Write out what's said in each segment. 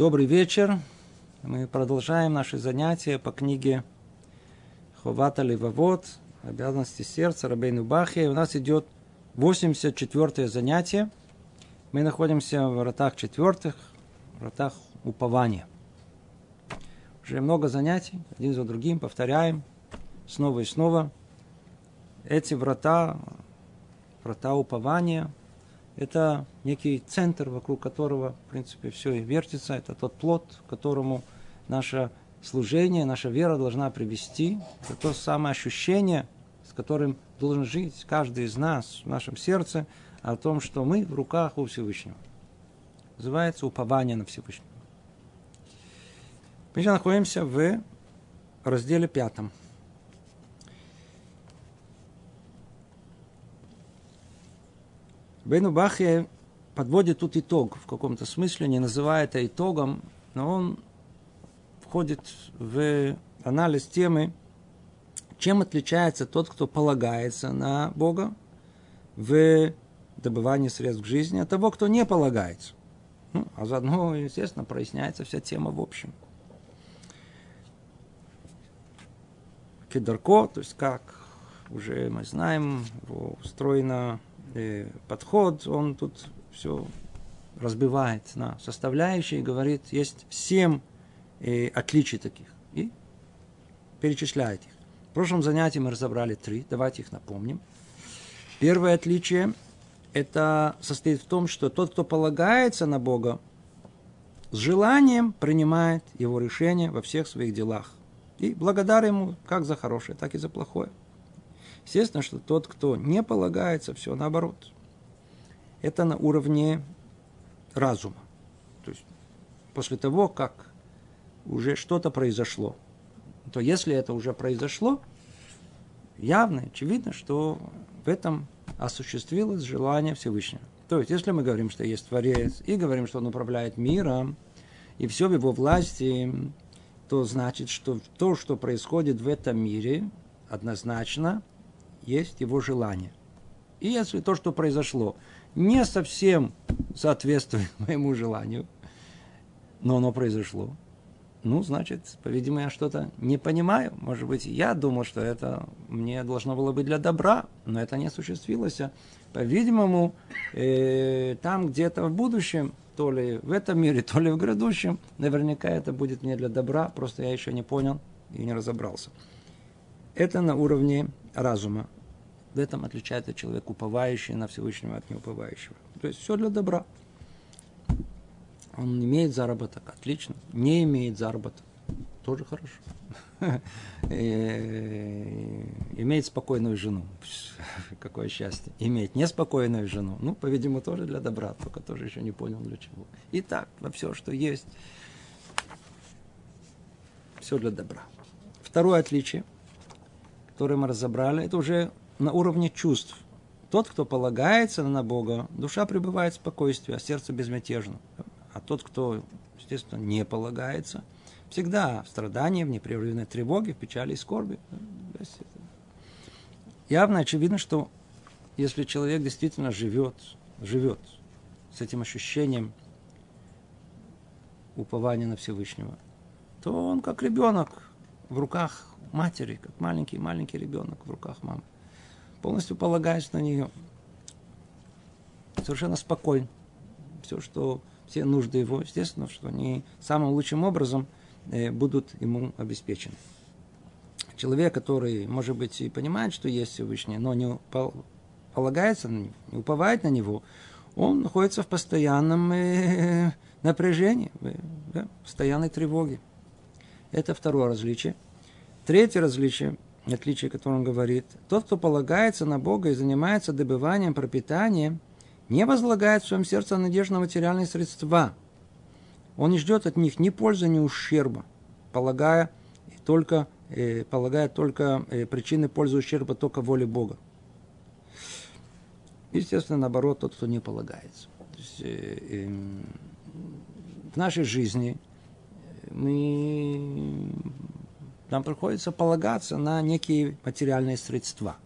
Добрый вечер. Мы продолжаем наши занятия по книге Ховата Левовод, обязанности сердца Рабейну Бахе. У нас идет 84 занятие. Мы находимся в вратах четвертых, вратах упования. Уже много занятий, один за другим, повторяем снова и снова. Эти врата, врата упования – это некий центр, вокруг которого, в принципе, все и вертится. Это тот плод, которому наше служение, наша вера должна привести. Это то самое ощущение, с которым должен жить каждый из нас в нашем сердце, о том, что мы в руках у Всевышнего. Называется упование на Всевышнего. Мы сейчас находимся в разделе пятом. Бейну Бахе подводит тут итог в каком-то смысле, не называя это итогом, но он входит в анализ темы, чем отличается тот, кто полагается на Бога в добывании средств к жизни, от того, кто не полагается. Ну, а заодно, естественно, проясняется вся тема в общем. Кедарко, то есть как уже мы знаем, устроено э, подход, он тут все разбивает на составляющие и говорит, есть семь э, отличий таких. И перечисляет их. В прошлом занятии мы разобрали три, давайте их напомним. Первое отличие это состоит в том, что тот, кто полагается на Бога, с желанием принимает его решение во всех своих делах. И благодарен ему как за хорошее, так и за плохое. Естественно, что тот, кто не полагается, все наоборот. Это на уровне разума. То есть после того, как уже что-то произошло, то если это уже произошло, явно, очевидно, что в этом осуществилось желание Всевышнего. То есть, если мы говорим, что есть Творец, и говорим, что Он управляет миром, и все в Его власти, то значит, что то, что происходит в этом мире, однозначно есть его желание. И если то, что произошло, не совсем соответствует моему желанию, но оно произошло, ну, значит, по-видимому, я что-то не понимаю. Может быть, я думал, что это мне должно было быть для добра, но это не осуществилось. По-видимому, э, там где-то в будущем, то ли в этом мире, то ли в грядущем, наверняка это будет мне для добра, просто я еще не понял и не разобрался. Это на уровне разума. В этом отличается человек, уповающий на Всевышнего от неуповающего. То есть все для добра. Он имеет заработок, отлично. Не имеет заработок, тоже хорошо. Э, имеет спокойную жену. Какое счастье. Иметь неспокойную жену. Ну, по-видимому, тоже для добра, только тоже еще не понял для чего. И так, во все, что есть, все для добра. Второе отличие – которые мы разобрали, это уже на уровне чувств. Тот, кто полагается на Бога, душа пребывает в спокойствии, а сердце безмятежно. А тот, кто, естественно, не полагается, всегда в страдании, в непрерывной тревоге, в печали и скорби. Явно очевидно, что если человек действительно живет, живет с этим ощущением упования на Всевышнего, то он как ребенок в руках матери, как маленький-маленький ребенок в руках мамы. Полностью полагаясь на нее. Совершенно спокойно. Все, что все нужды его, естественно, что они самым лучшим образом э, будут ему обеспечены. Человек, который, может быть, и понимает, что есть Всевышний, но не полагается на него, не уповает на него, он находится в постоянном э, напряжении, в да, постоянной тревоге. Это второе различие – Третье различие, отличие, которое он говорит, тот, кто полагается на Бога и занимается добыванием пропитания, не возлагает в своем сердце надежду на материальные средства. Он не ждет от них ни пользы, ни ущерба, полагая только, э, полагая только э, причины пользы ущерба только воле Бога. Естественно, наоборот, тот, кто не полагается. То есть, э, э, в нашей жизни мы нам приходится полагаться на некие материальные средства.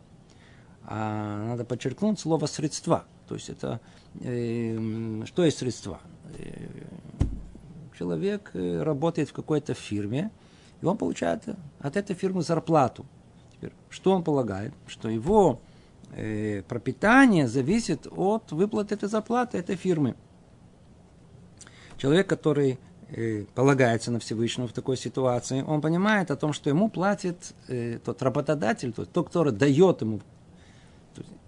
А надо подчеркнуть слово средства. То есть это э, что есть средства? Э, человек э, работает в какой-то фирме, и он получает от этой фирмы зарплату. Теперь, что он полагает? Что его э, пропитание зависит от выплаты этой зарплаты этой фирмы. Человек, который полагается на Всевышнего в такой ситуации, он понимает о том, что ему платит э, тот работодатель, тот, тот, который дает ему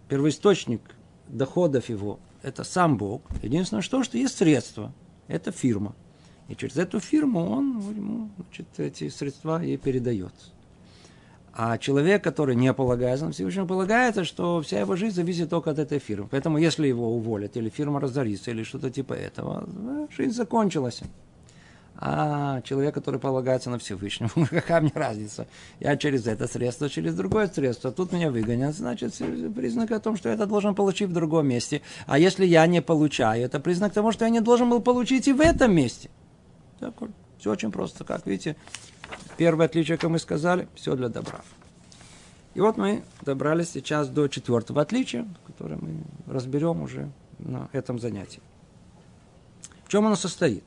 первоисточник доходов его, это сам Бог. Единственное, что, что есть средства, это фирма. И через эту фирму он ему значит, эти средства ей передает. А человек, который не полагается на Всевышнего, полагается, что вся его жизнь зависит только от этой фирмы. Поэтому, если его уволят, или фирма разорится, или что-то типа этого, жизнь закончилась. А человек, который полагается на Всевышнего, какая мне разница? Я через это средство, через другое средство. Тут меня выгонят, значит, признак о том, что это должен получить в другом месте. А если я не получаю, это признак того, что я не должен был получить и в этом месте. Так, все очень просто. Как видите, первое отличие, как мы сказали, все для добра. И вот мы добрались сейчас до четвертого отличия, которое мы разберем уже на этом занятии. В чем оно состоит?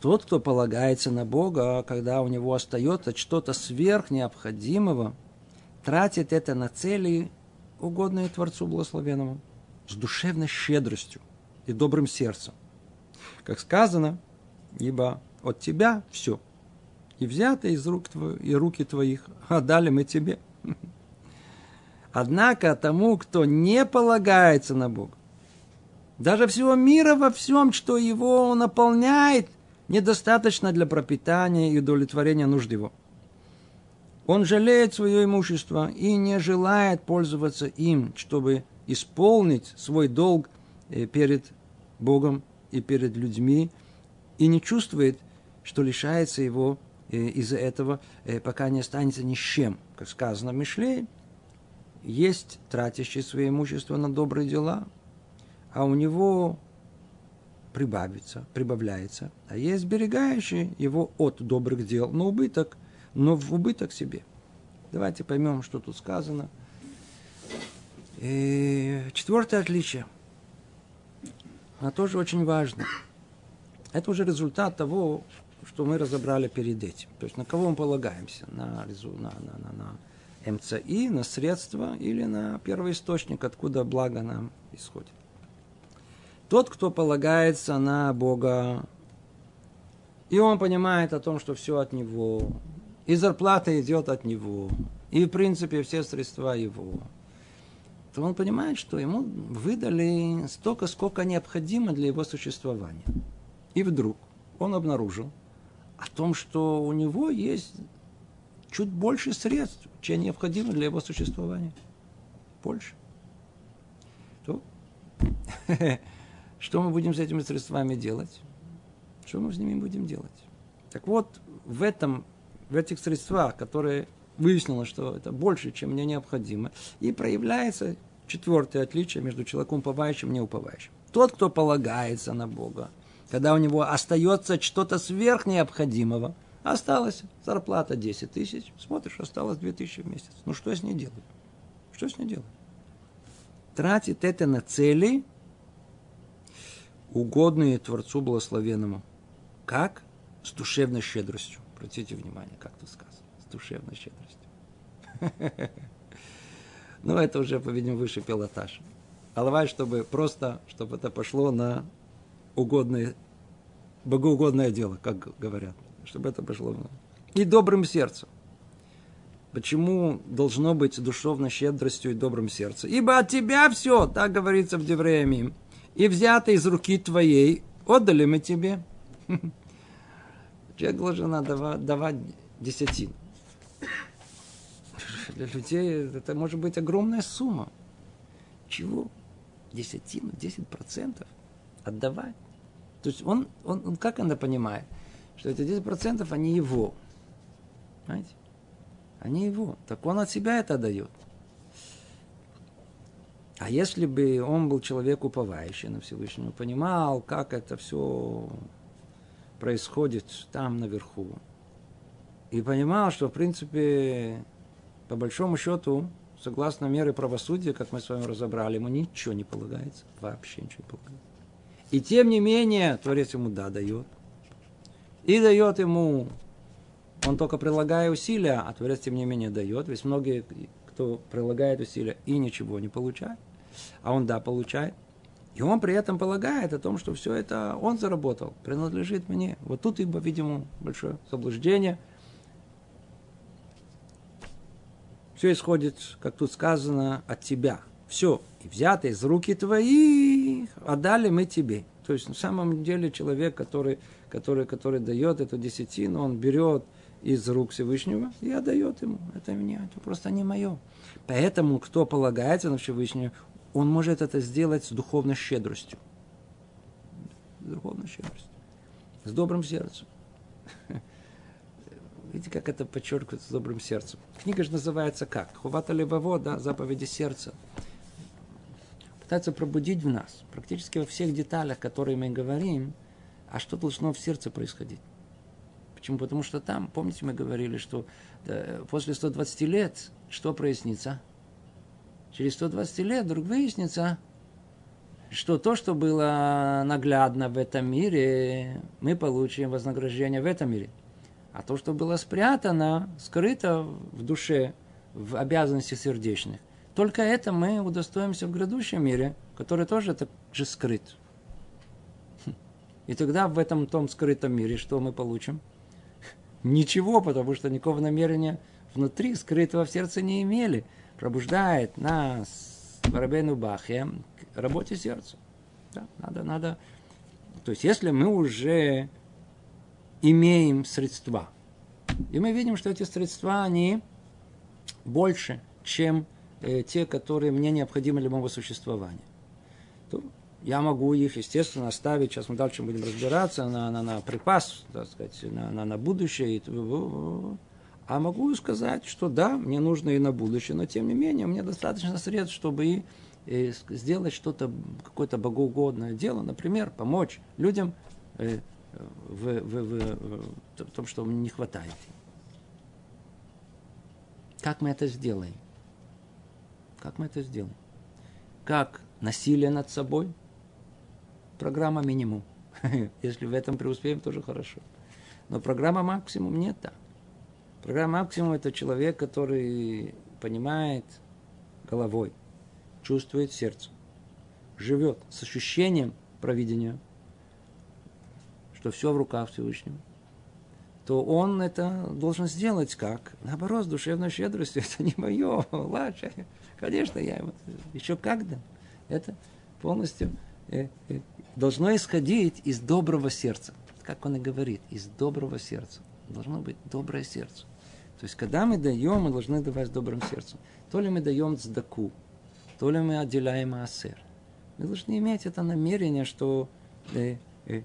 Тот, кто полагается на Бога, когда у него остается что-то сверх необходимого, тратит это на цели, угодные Творцу Благословенному, с душевной щедростью и добрым сердцем. Как сказано, ибо от тебя все, и взято из рук твоих, и руки твоих, отдали мы тебе. Однако тому, кто не полагается на Бога, даже всего мира во всем, что его наполняет, недостаточно для пропитания и удовлетворения нужд его. Он жалеет свое имущество и не желает пользоваться им, чтобы исполнить свой долг э, перед Богом и перед людьми, и не чувствует, что лишается его э, из-за этого, э, пока не останется ни с чем. Как сказано в Мишле, есть тратящий свое имущество на добрые дела, а у него прибавится, прибавляется, а есть сберегающий его от добрых дел на убыток, но в убыток себе. Давайте поймем, что тут сказано. И четвертое отличие. Оно тоже очень важно. Это уже результат того, что мы разобрали перед этим. То есть на кого мы полагаемся? На, на, на, на, на МЦИ, на средства или на первоисточник, откуда благо нам исходит. Тот, кто полагается на Бога, и он понимает о том, что все от Него, и зарплата идет от Него, и в принципе все средства Его, то он понимает, что ему выдали столько, сколько необходимо для его существования. И вдруг он обнаружил о том, что у него есть чуть больше средств, чем необходимо для его существования. Больше. То Что мы будем с этими средствами делать? Что мы с ними будем делать? Так вот, в этом, в этих средствах, которые выяснилось, что это больше, чем мне необходимо, и проявляется четвертое отличие между человеком уповающим и неуповающим. Тот, кто полагается на Бога, когда у него остается что-то сверх необходимого, осталась зарплата 10 тысяч, смотришь, осталось 2 тысячи в месяц. Ну что с ней делать? Что с ней делать? Тратит это на цели, угодные Творцу Благословенному. Как? С душевной щедростью. Обратите внимание, как тут сказано. С душевной щедростью. Ну, это уже, по-видимому, выше пилотаж. Алавай, чтобы просто, чтобы это пошло на угодное, богоугодное дело, как говорят. Чтобы это пошло на... И добрым сердцем. Почему должно быть душевной щедростью и добрым сердцем? Ибо от тебя все, так говорится в Девреямим и взято из руки твоей, отдали мы тебе. Человек должен давать, давать десятину. Для людей это может быть огромная сумма. Чего? Десятину, десять процентов отдавать. То есть он, он, он как это понимает? Что эти 10% они его. Понимаете? Они его. Так он от себя это дает. А если бы он был человек уповающий на Всевышнего, понимал, как это все происходит там наверху, и понимал, что, в принципе, по большому счету, согласно меры правосудия, как мы с вами разобрали, ему ничего не полагается, вообще ничего не полагается. И тем не менее, Творец ему да дает. и дает ему, он только прилагая усилия, а Творец тем не менее дает. Ведь многие, кто прилагает усилия и ничего не получает, а он да, получает. И он при этом полагает о том, что все это он заработал, принадлежит мне. Вот тут, ибо, видимо, большое заблуждение. Все исходит, как тут сказано, от тебя. Все, и взято из руки твоих, отдали мы тебе. То есть, на самом деле, человек, который, который, который дает эту десятину, он берет из рук Всевышнего и отдает ему. Это мне, это просто не мое. Поэтому, кто полагается на Всевышнего, он может это сделать с духовной щедростью. С духовной щедростью. С добрым сердцем. Видите, как это подчеркивается с добрым сердцем. Книга же называется как? Хувата левово, да, заповеди сердца. Пытается пробудить в нас, практически во всех деталях, которые мы говорим, а что должно в сердце происходить. Почему? Потому что там, помните, мы говорили, что да, после 120 лет что прояснится? Через 120 лет вдруг выяснится, что то, что было наглядно в этом мире, мы получим вознаграждение в этом мире. А то, что было спрятано, скрыто в душе, в обязанностях сердечных, только это мы удостоимся в грядущем мире, который тоже так же скрыт. И тогда в этом том скрытом мире что мы получим? Ничего, потому что никакого намерения внутри скрытого в сердце не имели – пробуждает нас, Барабену Бахе, к работе сердца. Да, надо, надо. То есть, если мы уже имеем средства, и мы видим, что эти средства, они больше, чем э, те, которые мне необходимы для моего существования, то я могу их, естественно, оставить, сейчас мы дальше будем разбираться, на, на, на припас, так сказать, на, на, на будущее. И, а могу сказать, что да, мне нужно и на будущее, но тем не менее, мне достаточно средств, чтобы и э, сделать что-то, какое-то богоугодное дело, например, помочь людям э, в, в, в, в том, что мне не хватает. Как мы это сделаем? Как мы это сделаем? Как насилие над собой? Программа минимум. Если в этом преуспеем, тоже хорошо. Но программа максимум нет так. Программа максимум – это человек, который понимает головой, чувствует сердцем, живет с ощущением провидения, что все в руках Всевышнего, то он это должен сделать как? Наоборот, с душевной щедростью. Это не мое, лучше. Конечно, я его еще когда. Это полностью э, э, должно исходить из доброго сердца. Как он и говорит, из доброго сердца. Должно быть доброе сердце. То есть, когда мы даем, мы должны давать с добрым сердцем. То ли мы даем цдаку, то ли мы отделяем асер. Мы должны иметь это намерение, что э, э,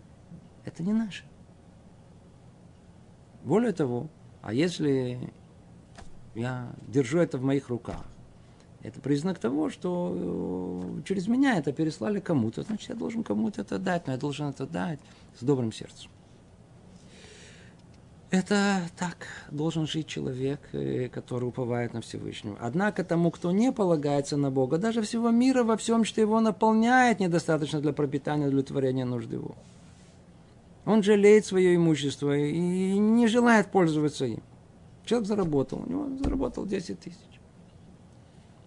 это не наше. Более того, а если я держу это в моих руках, это признак того, что э, через меня это переслали кому-то, значит, я должен кому-то это дать, но я должен это дать с добрым сердцем. Это так должен жить человек, э, который уповает на Всевышнего. Однако тому, кто не полагается на Бога, даже всего мира во всем, что его наполняет, недостаточно для пропитания, для удовлетворения нужды его. Он жалеет свое имущество и не желает пользоваться им. Человек заработал, у него заработал 10 тысяч.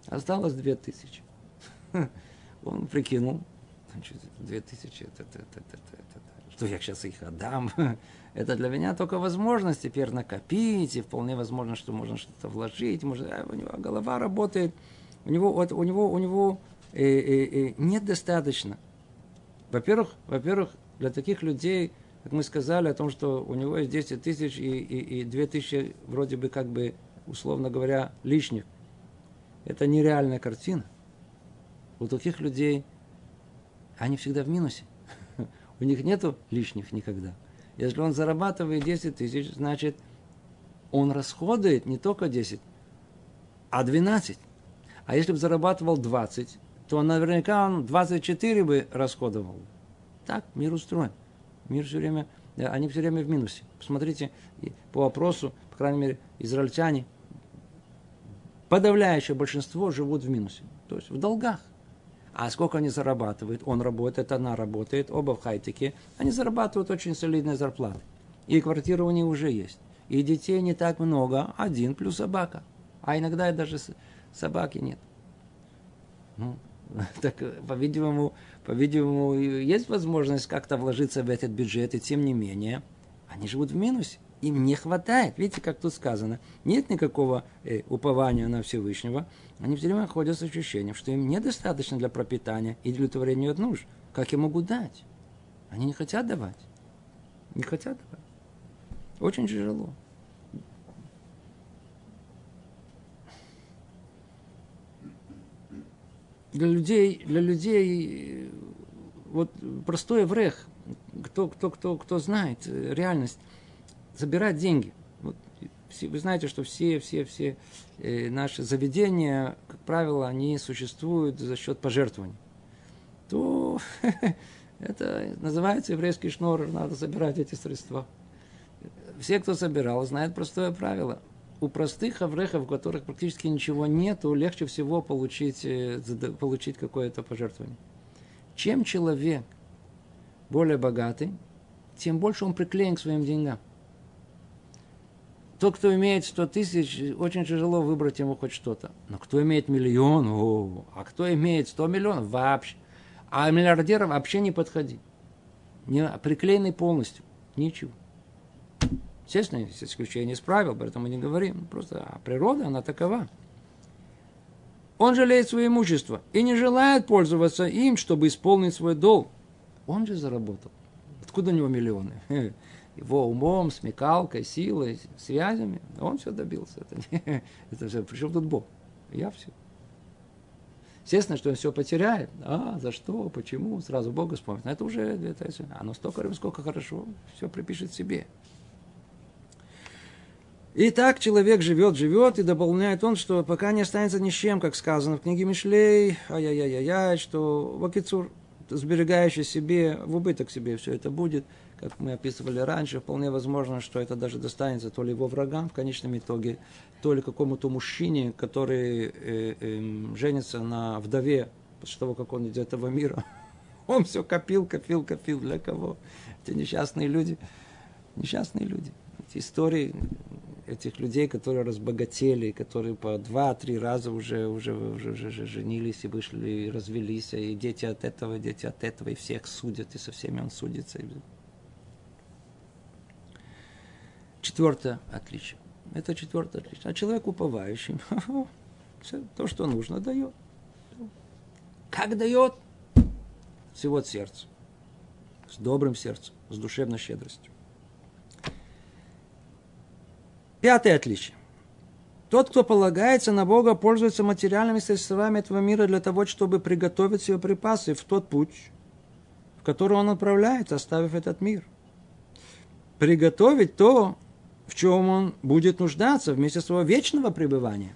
Осталось 2 тысячи. Он прикинул, 2 тысячи, что я сейчас их отдам, это для меня только возможность теперь накопить, и вполне возможно, что можно что-то вложить, может, а у него голова работает, у него, вот, у него, у него э, э, э, нет достаточно. Во-первых, во-первых, для таких людей, как мы сказали, о том, что у него есть 10 тысяч и, и, и 2 тысячи вроде бы как бы, условно говоря, лишних. Это нереальная картина. У таких людей они всегда в минусе. У них нету лишних никогда. Если он зарабатывает 10 тысяч, значит, он расходует не только 10, а 12. А если бы зарабатывал 20, то наверняка он 24 бы расходовал. Так мир устроен. Мир все время, они все время в минусе. Посмотрите по вопросу, по крайней мере, израильтяне, подавляющее большинство живут в минусе. То есть в долгах. А сколько они зарабатывают? Он работает, она работает, оба в хайтеке. Они зарабатывают очень солидные зарплаты. И квартира у них уже есть. И детей не так много, один плюс собака. А иногда и даже собаки нет. Ну, так, по-видимому, по-видимому, есть возможность как-то вложиться в этот бюджет, и тем не менее, они живут в минусе. Им не хватает. Видите, как тут сказано. Нет никакого э, упования на Всевышнего. Они все время ходят с ощущением, что им недостаточно для пропитания и для удовлетворения от нужд. Как я могу дать? Они не хотят давать. Не хотят давать. Очень тяжело. Для людей, для людей вот простой еврех, кто, кто, кто, кто знает реальность, забирать деньги. Вот, все, вы знаете, что все, все, все э, наши заведения, как правило, они существуют за счет пожертвований. То это называется еврейский шнур, надо забирать эти средства все, кто собирал, знают простое правило. У простых аврехов, у которых практически ничего нет, легче всего получить, э, получить какое-то пожертвование. Чем человек более богатый, тем больше он приклеен к своим деньгам. Тот, кто имеет 100 тысяч, очень тяжело выбрать ему хоть что-то. Но кто имеет миллион, о, а кто имеет 100 миллионов, вообще. А миллиардерам вообще не подходи. Не, приклеенный полностью. Ничего. Естественно, есть исключение из правил, поэтому не говорим. Просто а природа, она такова. Он жалеет свое имущество и не желает пользоваться им, чтобы исполнить свой долг. Он же заработал. Откуда у него миллионы? Его умом, смекалкой, силой, связями. Он все добился. Это, не, это все. Причем тут Бог? Я все. Естественно, что он все потеряет. А, за что, почему? Сразу Бога вспомнит. Но это уже, это, оно столько, сколько хорошо, все припишет себе. И так человек живет, живет, и дополняет он, что пока не останется ни с чем, как сказано в книге Мишлей, ай-яй-яй-яй, что Вакицур, сберегающий себе, в убыток себе все это будет, как мы описывали раньше, вполне возможно, что это даже достанется то ли его врагам в конечном итоге, то ли какому-то мужчине, который э, э, женится на вдове после того, как он из этого мира. Он все копил, копил, копил. Для кого? Эти несчастные люди. Несчастные люди. Эти истории этих людей, которые разбогатели, которые по два-три раза уже, уже, уже, уже, уже женились и вышли, и развелись, и дети от этого, дети от этого, и всех судят, и со всеми он судится. Четвертое отличие. Это четвертое отличие. А человек уповающий, все то, что нужно, дает. Как дает? Всего от сердца. С добрым сердцем, с душевной щедростью. Пятое отличие. Тот, кто полагается на Бога, пользуется материальными средствами этого мира для того, чтобы приготовить себе припасы в тот путь, в который он отправляется, оставив этот мир. Приготовить то, в чем он будет нуждаться вместе своего вечного пребывания.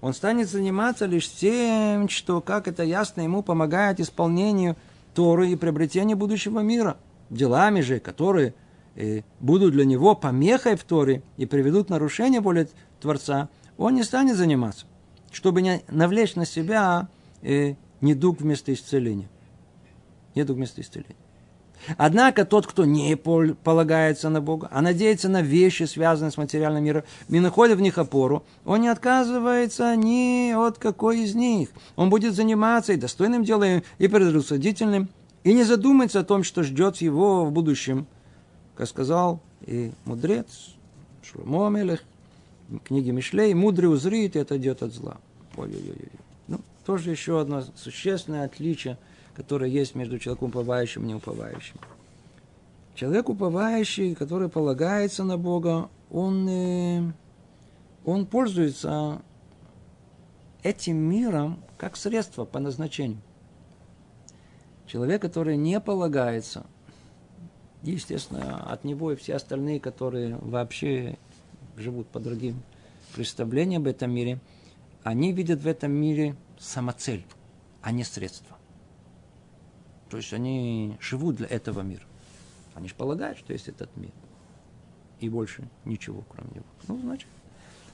Он станет заниматься лишь тем, что, как это ясно, ему помогает исполнению Торы и приобретению будущего мира. Делами же, которые – э, будут для него помехой в Торе и приведут нарушение воли Творца, он не станет заниматься, чтобы не навлечь на себя э, недуг вместо исцеления. Недуг вместо исцеления. Однако тот, кто не полагается на Бога, а надеется на вещи, связанные с материальным миром, и находит в них опору, он не отказывается ни от какой из них. Он будет заниматься и достойным делом, и предрассудительным, и не задумается о том, что ждет его в будущем как сказал и мудрец Шломо Амелех, в книге Мишлей, мудрый узрит, и это идет от зла. Ой-ой-ой. Ну, тоже еще одно существенное отличие, которое есть между человеком уповающим и неуповающим. Человек уповающий, который полагается на Бога, он, э, он пользуется этим миром как средство по назначению. Человек, который не полагается, естественно, от него и все остальные, которые вообще живут по другим представлениям об этом мире, они видят в этом мире самоцель, а не средство. То есть они живут для этого мира. Они же полагают, что есть этот мир. И больше ничего, кроме него. Ну, значит,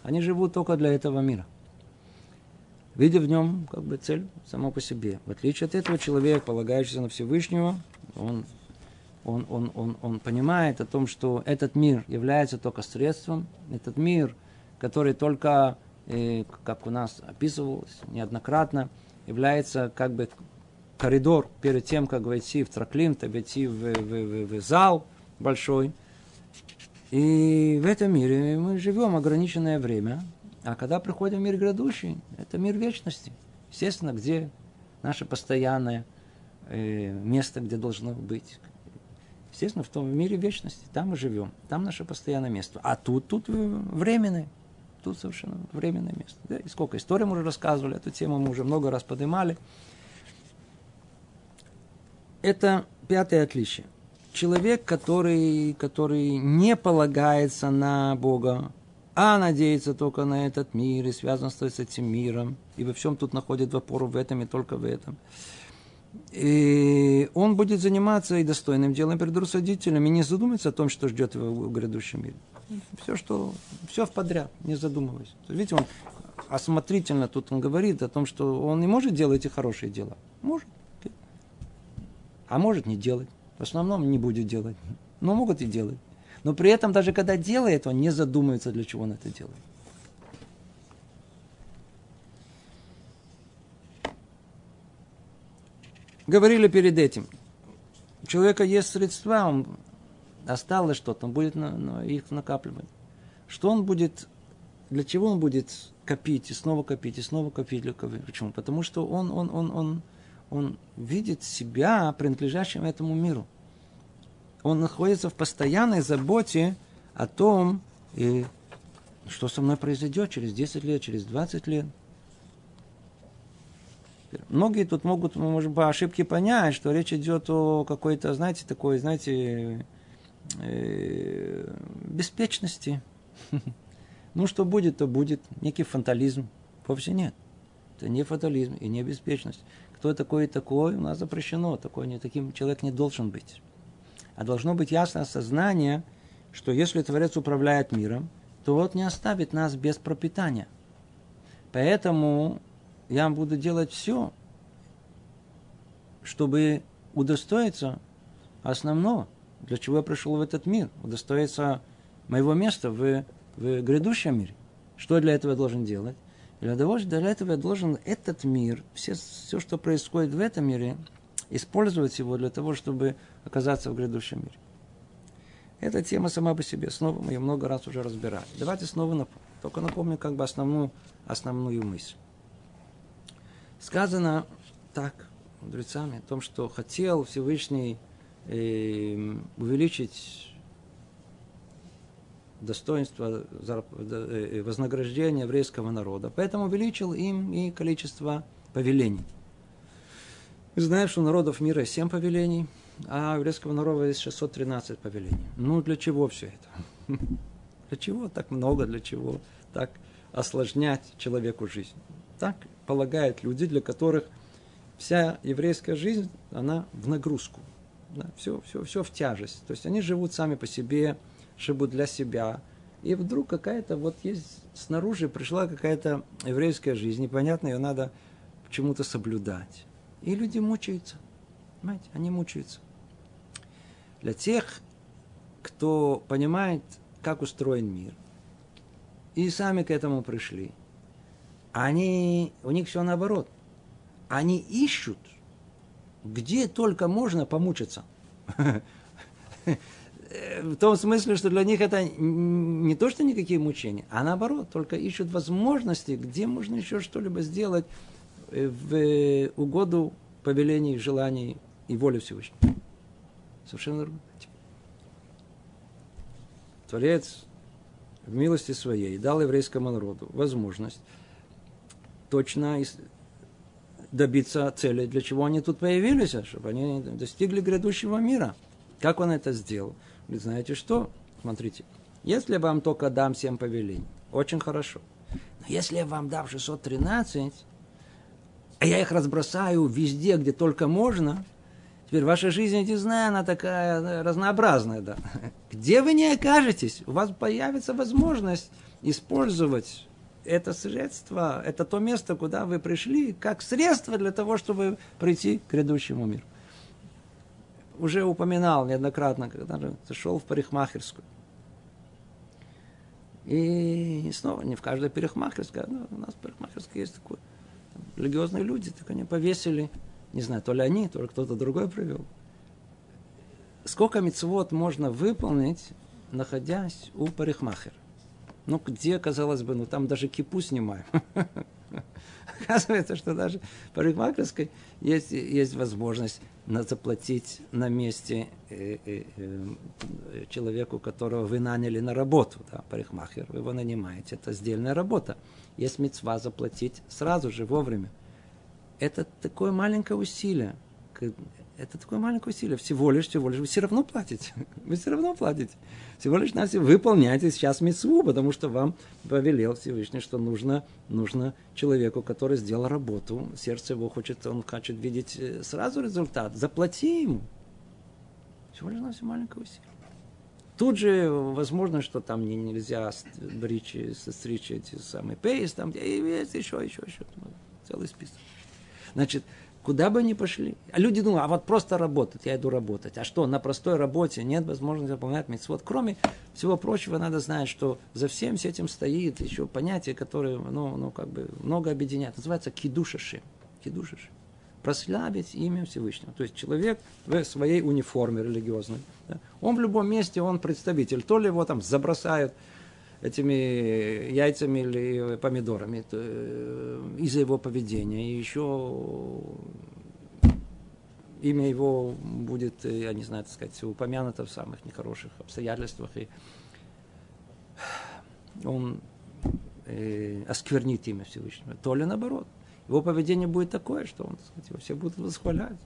они живут только для этого мира. Видя в нем как бы цель само по себе. В отличие от этого, человек, полагающийся на Всевышнего, он он, он, он, он понимает о том, что этот мир является только средством, этот мир, который только, э, как у нас описывалось неоднократно, является как бы коридор перед тем, как войти в траклим, войти в, в, в, в зал большой. И в этом мире мы живем ограниченное время, а когда приходим в мир грядущий, это мир вечности. Естественно, где наше постоянное э, место, где должно быть. Естественно, в том мире вечности. Там мы живем. Там наше постоянное место. А тут, тут временное. Тут совершенно временное место. Да? И сколько историй мы уже рассказывали, эту тему мы уже много раз поднимали. Это пятое отличие. Человек, который, который не полагается на Бога, а надеется только на этот мир и связан с этим миром, и во всем тут находит опору в этом и только в этом. И он будет заниматься и достойным делом перед рассудителями, и не задумается о том, что ждет его в грядущем мире. Все, что, все в подряд, не задумываясь. Видите, он осмотрительно тут он говорит о том, что он не может делать эти хорошие дела. Может. А может не делать. В основном не будет делать. Но могут и делать. Но при этом, даже когда делает, он не задумывается, для чего он это делает. Говорили перед этим. У человека есть средства, он осталось что-то, он будет на, на, их накапливать. Что он будет, для чего он будет копить, и снова копить, и снова копить. Для кого? Почему? Потому что он, он, он, он, он видит себя принадлежащим этому миру он находится в постоянной заботе о том, и что со мной произойдет через 10 лет, через 20 лет. Многие тут могут, может, по ошибке понять, что речь идет о какой-то, знаете, такой, знаете, э, беспечности. Ну, что будет, то будет. Некий фатализм. Вовсе нет. Это не фатализм и не беспечность. Кто такой и такой, у нас запрещено. Такой, не, таким человек не должен быть а должно быть ясное сознание, что если Творец управляет миром, то вот не оставит нас без пропитания. Поэтому я буду делать все, чтобы удостоиться основного, для чего я пришел в этот мир, удостоиться моего места в, в грядущем мире. Что для этого должен делать? Для того, для этого я должен этот мир, все, все, что происходит в этом мире, использовать его для того, чтобы оказаться в грядущем мире. Эта тема сама по себе, снова мы ее много раз уже разбирали. Давайте снова напомним. Только напомню как бы основную, основную мысль. Сказано так мудрецами о том, что хотел Всевышний э, увеличить достоинство э, вознаграждения еврейского народа. Поэтому увеличил им и количество повелений. Мы знаем, что у народов мира семь повелений, а у еврейского народа есть 613 повелений. Ну, для чего все это? Для чего так много, для чего так осложнять человеку жизнь? Так полагают люди, для которых вся еврейская жизнь, она в нагрузку. Да, все, все, все в тяжесть. То есть они живут сами по себе, живут для себя. И вдруг какая-то вот есть снаружи пришла какая-то еврейская жизнь, непонятно, ее надо чему-то соблюдать. И люди мучаются. Понимаете, они мучаются. Для тех, кто понимает, как устроен мир, и сами к этому пришли, они, у них все наоборот. Они ищут, где только можно помучиться. В том смысле, что для них это не то, что никакие мучения, а наоборот, только ищут возможности, где можно еще что-либо сделать, в угоду повелений, желаний и воли Всевышнего. Совершенно нормально. Творец в милости своей дал еврейскому народу возможность точно добиться цели, для чего они тут появились, чтобы они достигли грядущего мира. Как он это сделал? Вы знаете что? Смотрите, если я вам только дам семь повелений, очень хорошо. Но если я вам дам 613, а я их разбросаю везде, где только можно, теперь ваша жизнь, я не знаю, она такая разнообразная, да. Где вы не окажетесь, у вас появится возможность использовать это средство, это то место, куда вы пришли, как средство для того, чтобы прийти к грядущему миру. Уже упоминал неоднократно, когда же зашел в парикмахерскую. И снова не в каждой парикмахерской, но у нас в парикмахерской есть такое. Там, религиозные люди, так они повесили, не знаю, то ли они, то ли кто-то другой привел. Сколько мецвод можно выполнить, находясь у парикмахера? Ну, где, казалось бы, ну там даже кипу снимаем. Оказывается, что даже в парикмахерской есть, есть возможность заплатить на месте э, э, э, человеку, которого вы наняли на работу. Да, парикмахер, вы его нанимаете. Это сдельная работа. Есть мецва заплатить сразу же, вовремя. Это такое маленькое усилие. Это такое маленькое усилие. Всего лишь, всего лишь. Вы все равно платите. Вы все равно платите. Всего лишь на все выполняйте сейчас митцву, потому что вам повелел Всевышний, что нужно, нужно человеку, который сделал работу. Сердце его хочет, он хочет видеть э, сразу результат. Заплати ему. Всего лишь на все маленькое усилие. Тут же возможно, что там не, нельзя бричь, состричь эти самые пейс, там где есть еще, еще, еще. Целый список. Значит, Куда бы они пошли. А люди думают, а вот просто работать, я иду работать. А что, на простой работе нет возможности выполнять митцвот. Кроме всего прочего, надо знать, что за всем этим стоит еще понятие, которое, ну, ну как бы много объединяет. Называется кидушаши. Кидушаши. Прославить имя Всевышнего. То есть человек в своей униформе религиозной. Да, он в любом месте, он представитель. То ли его там забросают этими яйцами или помидорами э, из-за его поведения. И еще имя его будет, э, я не знаю, так сказать, упомянуто в самых нехороших обстоятельствах. И он э, осквернит имя Всевышнего. То ли наоборот. Его поведение будет такое, что он, так сказать, его все будут восхвалять.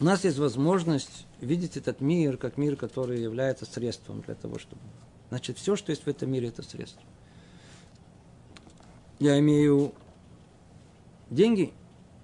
У нас есть возможность видеть этот мир как мир, который является средством для того, чтобы... Значит, все, что есть в этом мире, это средство. Я имею деньги,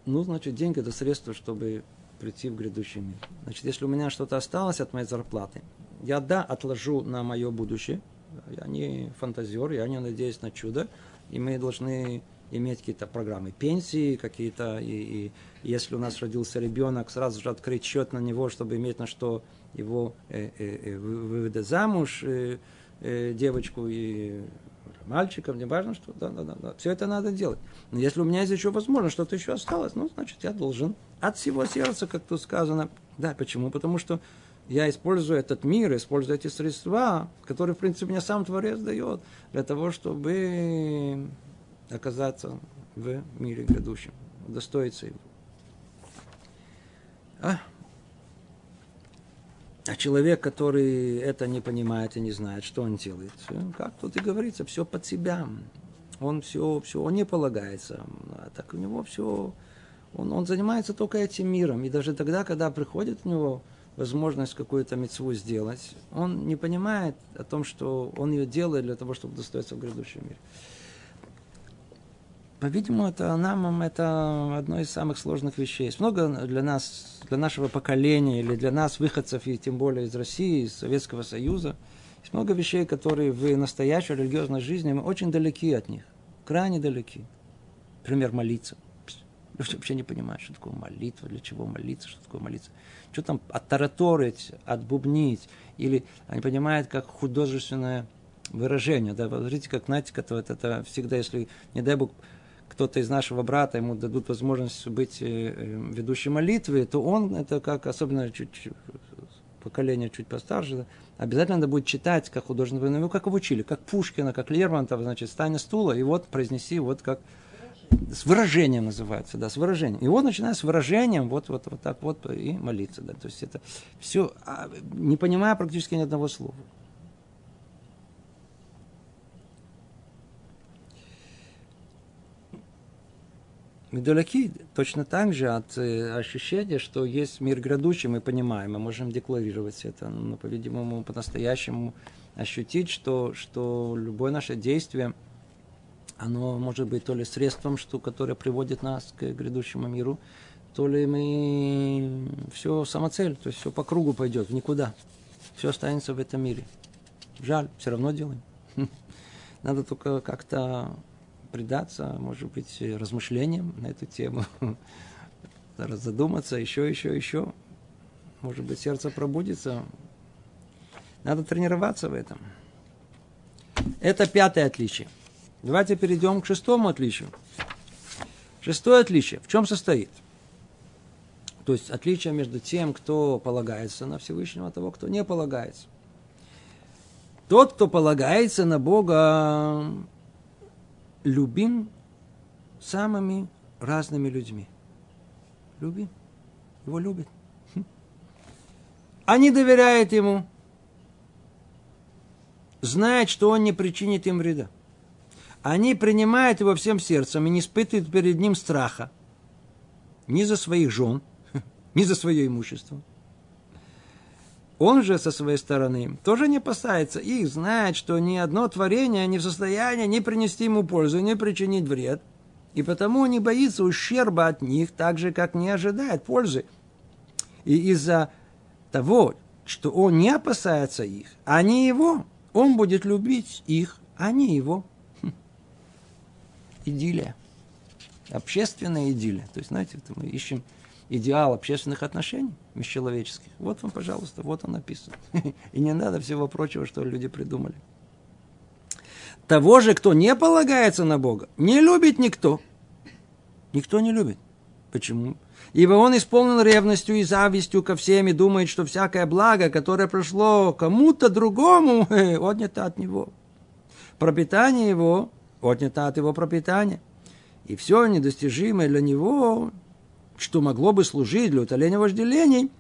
ну, значит, деньги – это средство, чтобы прийти в грядущий мир. Значит, если у меня что-то осталось от моей зарплаты, я, да, отложу на мое будущее. Я не фантазер, я не надеюсь на чудо. И мы должны иметь какие-то программы пенсии, какие-то, и, и если у нас родился ребенок, сразу же открыть счет на него, чтобы иметь на что его э, э, э выводить замуж, э, э, девочку и мальчиком, не важно что, да, да, да, да, все это надо делать. Но если у меня есть еще возможность, что-то еще осталось, ну, значит, я должен от всего сердца, как тут сказано. Да, почему? Потому что я использую этот мир, использую эти средства, которые, в принципе, мне сам Творец дает, для того, чтобы оказаться в мире грядущем, удостоиться его. А? а человек, который это не понимает и не знает, что он делает, как тут и говорится, все под себя. Он все, все, он не полагается. А так у него все, он, он занимается только этим миром. И даже тогда, когда приходит у него возможность какую-то мецву сделать, он не понимает о том, что он ее делает для того, чтобы достоиться в грядущем мире. По-видимому, это нам это одно из самых сложных вещей. Много для нас, для нашего поколения или для нас, выходцев, и тем более из России, из Советского Союза, есть много вещей, которые в настоящей религиозной жизни мы очень далеки от них, крайне далеки. Например, молиться. Люди вообще не понимают, что такое молитва, для чего молиться, что такое молиться. Что там оттараторить, отбубнить. Или они понимают, как художественное выражение. Да, смотрите, как, знаете, это, это всегда, если, не дай Бог, кто-то из нашего брата, ему дадут возможность быть э, э, ведущим молитвы, то он, это как, особенно чуть, поколение чуть постарше, обязательно надо будет читать, как художник, ну, как его учили, как Пушкина, как Лермонтова, значит, стань стула, и вот произнеси, вот как с выражением называется, да, с выражением. И вот начиная с выражением, вот, вот, вот так вот и молиться, да. То есть это все, а, не понимая практически ни одного слова. Мы далеки точно так же от э, ощущения, что есть мир грядущий, мы понимаем, мы можем декларировать это, но, по-видимому, по-настоящему ощутить, что, что любое наше действие, оно может быть то ли средством, что, которое приводит нас к грядущему миру, то ли мы все самоцель, то есть все по кругу пойдет, в никуда. Все останется в этом мире. Жаль, все равно делаем. Надо только как-то предаться, может быть, размышлениям на эту тему, задуматься еще, еще, еще. Может быть, сердце пробудится. Надо тренироваться в этом. Это пятое отличие. Давайте перейдем к шестому отличию. Шестое отличие. В чем состоит? То есть отличие между тем, кто полагается на Всевышнего, и того, кто не полагается. Тот, кто полагается на Бога, любим самыми разными людьми. Любим. Его любят. Они доверяют ему. Знают, что он не причинит им вреда. Они принимают его всем сердцем и не испытывают перед ним страха. Ни за своих жен, ни за свое имущество. Он же со своей стороны тоже не опасается их, знает, что ни одно творение не в состоянии ни принести ему пользу, ни причинить вред. И потому не боится ущерба от них, так же, как не ожидает пользы. И из-за того, что он не опасается их, а не его, он будет любить их, а не его. Хм. Идиллия. Общественная идиллия. То есть, знаете, мы ищем идеал общественных отношений межчеловеческих. Вот вам, пожалуйста, вот он написан. И не надо всего прочего, что люди придумали. Того же, кто не полагается на Бога, не любит никто. Никто не любит. Почему? Ибо он исполнен ревностью и завистью ко всем и думает, что всякое благо, которое прошло кому-то другому, отнято от него. Пропитание его отнято от его пропитания. И все недостижимое для него что могло бы служить для утоления вожделений,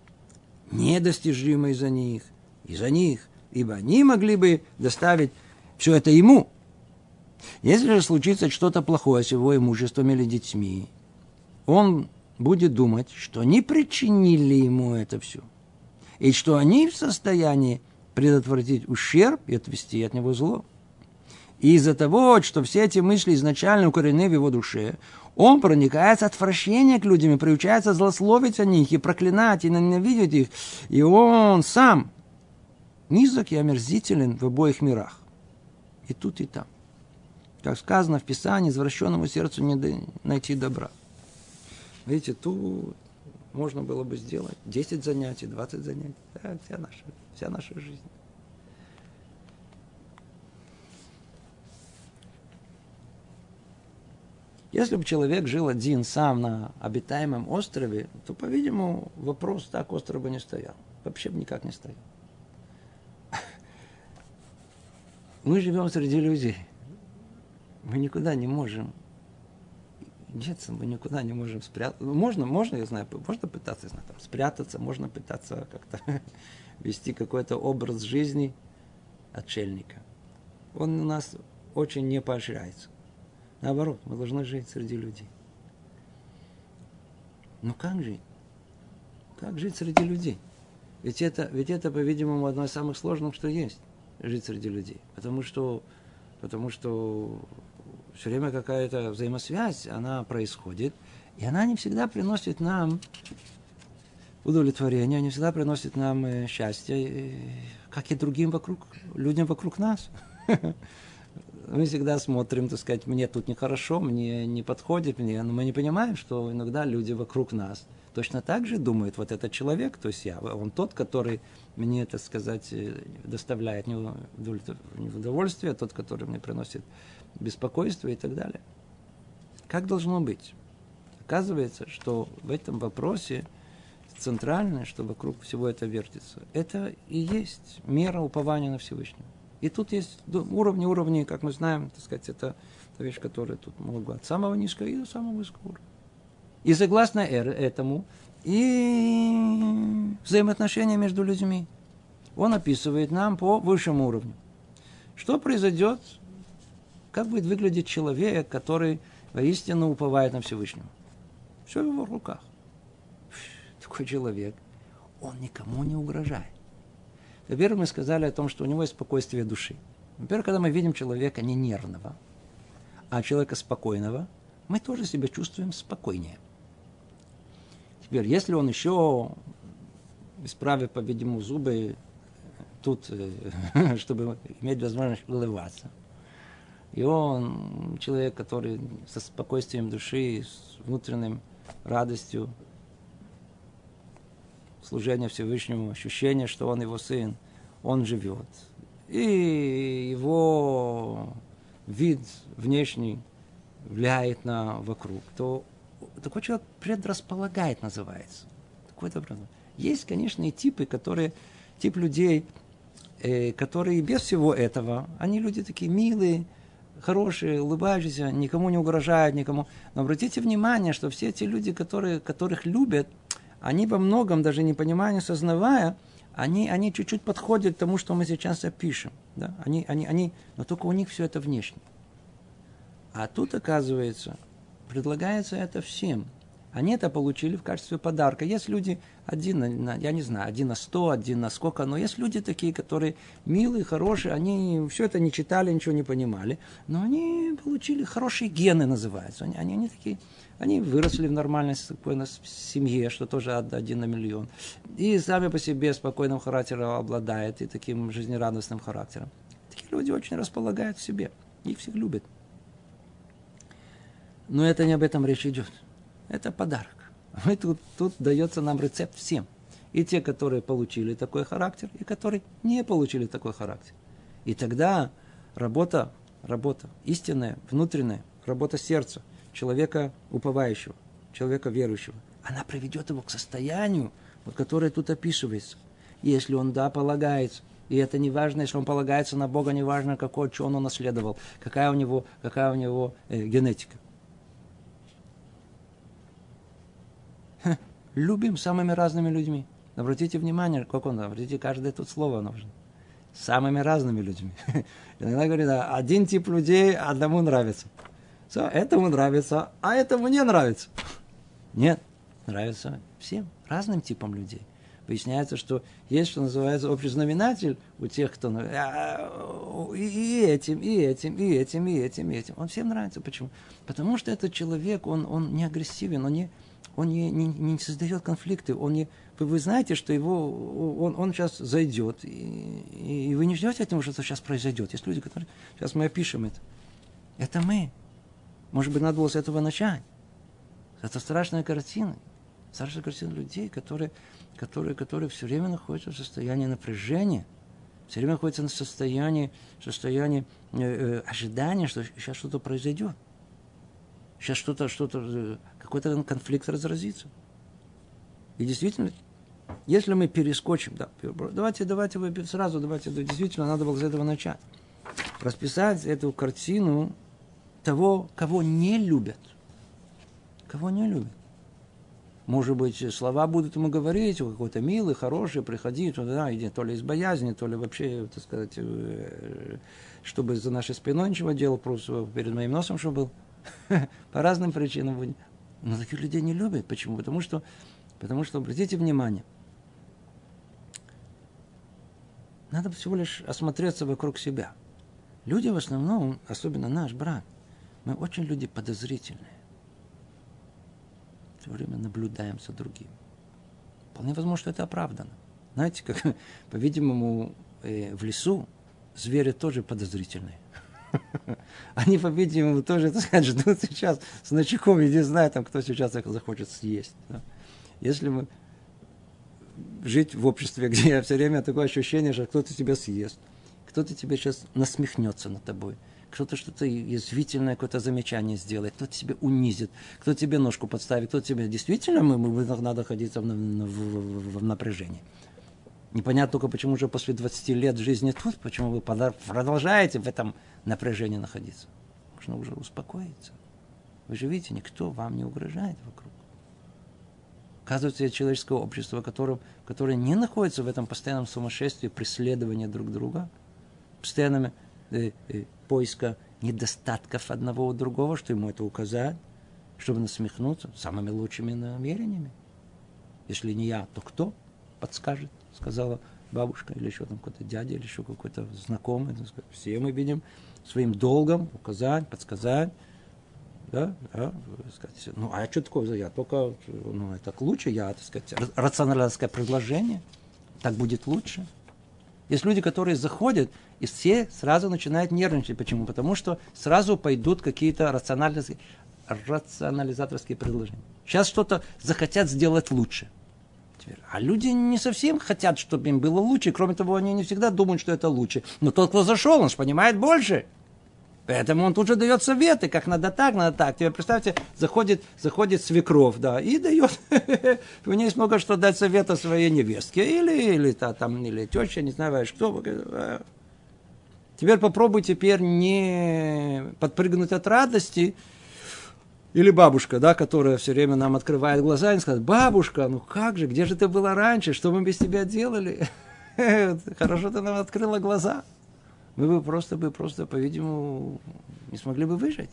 недостижимо из-за них, из-за них, ибо они могли бы доставить все это ему. Если же случится что-то плохое с его имуществом или детьми, он будет думать, что они причинили ему это все, и что они в состоянии предотвратить ущерб и отвести от него зло. И из-за того, что все эти мысли изначально укорены в его душе, он проникается отвращение к людям и приучается злословить о них и проклинать, и ненавидеть их. И он сам низок и омерзителен в обоих мирах. И тут, и там. Как сказано в Писании, извращенному сердцу не найти добра. Видите, тут можно было бы сделать 10 занятий, 20 занятий. Да, вся наша, вся наша жизнь. Если бы человек жил один сам на обитаемом острове, то, по-видимому, вопрос так остро не стоял. Вообще бы никак не стоял. Мы живем среди людей. Мы никуда не можем деться, мы никуда не можем спрятаться. Можно, можно, я знаю, можно пытаться, я знаю, там, спрятаться, можно пытаться как-то вести какой-то образ жизни отшельника. Он у нас очень не поощряется. Наоборот, мы должны жить среди людей. Ну как жить? Как жить среди людей? Ведь это, ведь это по-видимому, одно из самых сложных, что есть, жить среди людей. Потому что, потому что все время какая-то взаимосвязь, она происходит, и она не всегда приносит нам удовлетворение, не всегда приносит нам э, счастье, как и другим вокруг, людям вокруг нас. мы всегда смотрим, так сказать, мне тут нехорошо, мне не подходит, мне, но мы не понимаем, что иногда люди вокруг нас точно так же думают, вот этот человек, то есть я, он тот, который мне, так сказать, э, доставляет неудовольствие, тот, который мне приносит беспокойство и так далее. Как должно быть? Оказывается, что в этом вопросе центральное, что вокруг всего это вертится, это и есть мера упования на Всевышнего. И тут есть уровни, уровни, как мы знаем, так сказать, это, это вещь, которая тут могут от самого низкого и до самого высокого уровня. И согласно этому, и взаимоотношения между людьми. Он описывает нам по высшему уровню. Что произойдет, как будет выглядеть человек, который воистину уповает на Всевышнего. Все в его руках. Такой человек, он никому не угрожает. Во-первых, мы сказали о том, что у него есть спокойствие души. Во-первых, когда мы видим человека не нервного, а человека спокойного, мы тоже себя чувствуем спокойнее. Теперь, если он еще исправит, по-видимому, зубы тут, э, чтобы иметь возможность улыбаться, И он человек, который со спокойствием души, с внутренним радостью служения Всевышнему, ощущение, что он его сын, он живет. И его вид внешний влияет на вокруг, то такой человек предрасполагает, называется. Такой образом. Есть, конечно, и типы, которые, тип людей, э, которые без всего этого, они люди такие милые, хорошие, улыбающиеся, никому не угрожают, никому. Но обратите внимание, что все эти люди, которые, которых любят, они во многом, даже не понимая, не сознавая, они, они чуть-чуть подходят к тому, что мы сейчас опишем. Да? Они, они, они, но только у них все это внешне. А тут, оказывается, предлагается это всем. Они это получили в качестве подарка. Есть люди, один я не знаю, один на сто, один на сколько, но есть люди такие, которые милые, хорошие, они все это не читали, ничего не понимали, но они получили хорошие гены, называются. Они, они, они такие, они выросли в нормальной спокойной семье, что тоже один на миллион. И сами по себе спокойным характером обладают, и таким жизнерадостным характером. Такие люди очень располагают в себе. Их всех любят. Но это не об этом речь идет. Это подарок. Мы тут, тут дается нам рецепт всем. И те, которые получили такой характер, и которые не получили такой характер. И тогда работа, работа истинная, внутренняя, работа сердца, человека уповающего, человека верующего, она приведет его к состоянию, вот, которое тут описывается. Если он, да, полагается, и это не важно, если он полагается на Бога, не важно, какой, что он унаследовал, какая у него, какая у него э, генетика. Любим самыми разными людьми. Обратите внимание, как он, обратите каждое тут слово нужно. Самыми разными людьми. Иногда говорит, один тип людей одному нравится. Все, этому нравится, а этому не нравится. Нет, нравится всем, разным типам людей. Выясняется, что есть, что называется, общий знаменатель у тех, кто... А, и этим, и этим, и этим, и этим, и этим. Он всем нравится. Почему? Потому что этот человек, он, он не агрессивен, он не, он не, не, не создает конфликты, он не, вы, вы знаете, что его, он, он сейчас зайдет, и, и вы не ждете от него, что сейчас произойдет. Есть люди, которые, сейчас мы опишем это. Это мы. Может быть, надо было с этого начать. Это страшная картина. Страшная картина людей, которые, которые, которые все время находятся в состоянии напряжения, все время находятся в состоянии, состоянии э, э, ожидания, что сейчас что-то произойдет. Сейчас что-то, что-то, э, какой-то конфликт разразится. И действительно, если мы перескочим, да, давайте, давайте вы сразу, давайте, действительно, надо было с этого начать. Расписать эту картину того, кого не любят. Кого не любят. Может быть, слова будут ему говорить, какой-то милый, хороший, приходи туда, иди, то ли из боязни, то ли вообще, так сказать, э, чтобы за нашей спиной ничего делал, просто перед моим носом, что был. По разным причинам будет. Но таких людей не любят. Почему? Потому что, потому что обратите внимание, надо всего лишь осмотреться вокруг себя. Люди в основном, особенно наш брат, мы очень люди подозрительные. Все время наблюдаем за другим. Вполне возможно, что это оправдано. Знаете, как, по-видимому, э, в лесу звери тоже подозрительные. Они, по-видимому, тоже, так сказать, ждут сейчас с ночеком, и не знаю, там, кто сейчас их захочет съесть. Да? Если мы жить в обществе, где все время такое ощущение, что кто-то тебя съест, кто-то тебе сейчас насмехнется над тобой, кто-то что-то язвительное, какое-то замечание сделает, кто-то тебя унизит, кто тебе ножку подставит, кто тебе действительно мы, мы надо находиться в, в, в, в напряжении. Непонятно только, почему уже после 20 лет жизни тут, почему вы продолжаете в этом напряжении находиться. Нужно уже успокоиться. Вы же видите, никто вам не угрожает вокруг. Оказывается, это человеческое общество, которое, которое не находится в этом постоянном сумасшествии преследования друг друга, постоянного э, э, поиска недостатков одного у другого, что ему это указать, чтобы насмехнуться самыми лучшими намерениями. Если не я, то кто подскажет? Сказала бабушка, или еще там какой-то дядя, или еще какой-то знакомый. Все мы видим своим долгом указать, подсказать. Да, да, сказать, ну, а что такое? Я только, ну, это лучше, я, так сказать, рациональное предложение, так будет лучше. Есть люди, которые заходят, и все сразу начинают нервничать. Почему? Потому что сразу пойдут какие-то рационализаторские предложения. Сейчас что-то захотят сделать лучше. А люди не совсем хотят, чтобы им было лучше. Кроме того, они не всегда думают, что это лучше. Но тот, кто зашел, он же понимает больше. Поэтому он тут же дает советы, как надо так, надо так. Тебе представьте, заходит, заходит свекров, да, и дает. У нее есть много что дать совета своей невестке. Или, или, та, там, или теща, не знаю, кто. Теперь попробуй теперь не подпрыгнуть от радости, или бабушка, да, которая все время нам открывает глаза и сказать, бабушка, ну как же, где же ты была раньше, что мы без тебя делали? Хорошо ты нам открыла глаза мы бы просто, бы просто, по-видимому, не смогли бы выжить.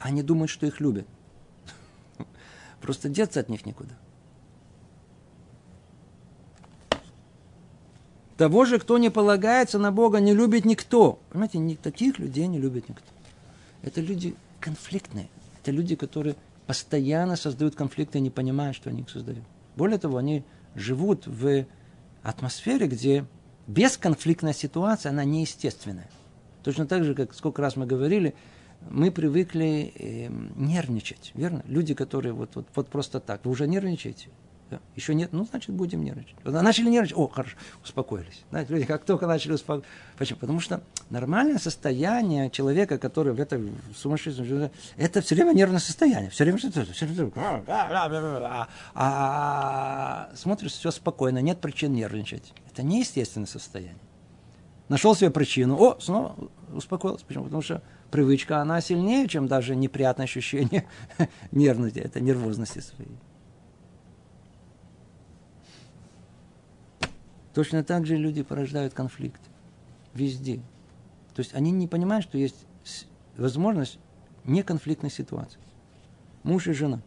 Они думают, что их любят. Просто деться от них некуда. Того же, кто не полагается на Бога, не любит никто. Понимаете, ни, таких людей не любит никто. Это люди конфликтные. Это люди, которые постоянно создают конфликты не понимают, что они их создают. Более того, они живут в атмосфере, где бесконфликтная ситуация, она неестественная. Точно так же, как сколько раз мы говорили, мы привыкли э, нервничать, верно? Люди, которые вот, вот, вот просто так, вы уже нервничаете, да? Еще нет, ну, значит, будем нервничать. Начали нервничать, о, хорошо, успокоились. Знаете, люди как только начали успокоиться. Почему? Потому что нормальное состояние человека, который в этом сумасшедшем, это все время нервное состояние. Все время что-то, все время... А, а смотришь, все спокойно, нет причин нервничать. Это неестественное состояние. Нашел себе причину, о, снова успокоился. Почему? Потому что привычка, она сильнее, чем даже неприятное ощущение нервности, это нервозности своей. Точно так же люди порождают конфликт. Везде. То есть они не понимают, что есть возможность неконфликтной ситуации. Муж и жена.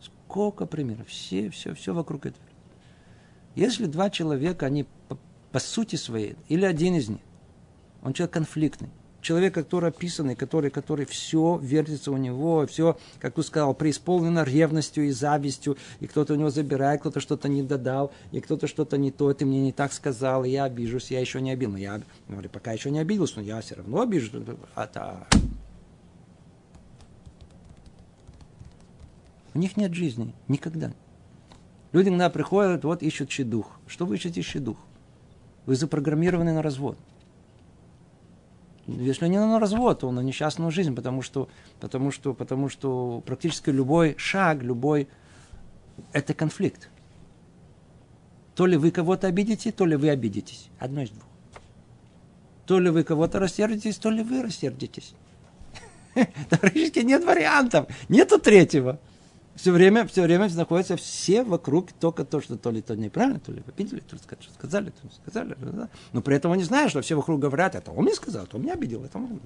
Сколько примеров. Все, все, все вокруг этого. Если два человека, они по, по сути своей, или один из них, он человек конфликтный, человек, который описанный, который, который все вертится у него, все, как ты сказал, преисполнено ревностью и завистью, и кто-то у него забирает, кто-то что-то не додал, и кто-то что-то не то, ты мне не так сказал, и я обижусь, я еще не обидел. Но я говорю, пока еще не обиделся, но я все равно обижусь. Это... У них нет жизни, никогда. Люди иногда приходят, вот ищут щедух. Что вы ищете щедух? Вы запрограммированы на развод если не на развод, то на несчастную жизнь, потому что, потому что, потому что практически любой шаг, любой это конфликт. То ли вы кого-то обидите, то ли вы обидитесь. Одно из двух. То ли вы кого-то рассердитесь, то ли вы рассердитесь. Товарищи, нет вариантов. Нету третьего все время, все время находятся все вокруг только то, что то ли то неправильно, то ли обидели, то ли сказали, то ли сказали. Но при этом они знают, что все вокруг говорят, это он мне сказал, это он меня обидел, это он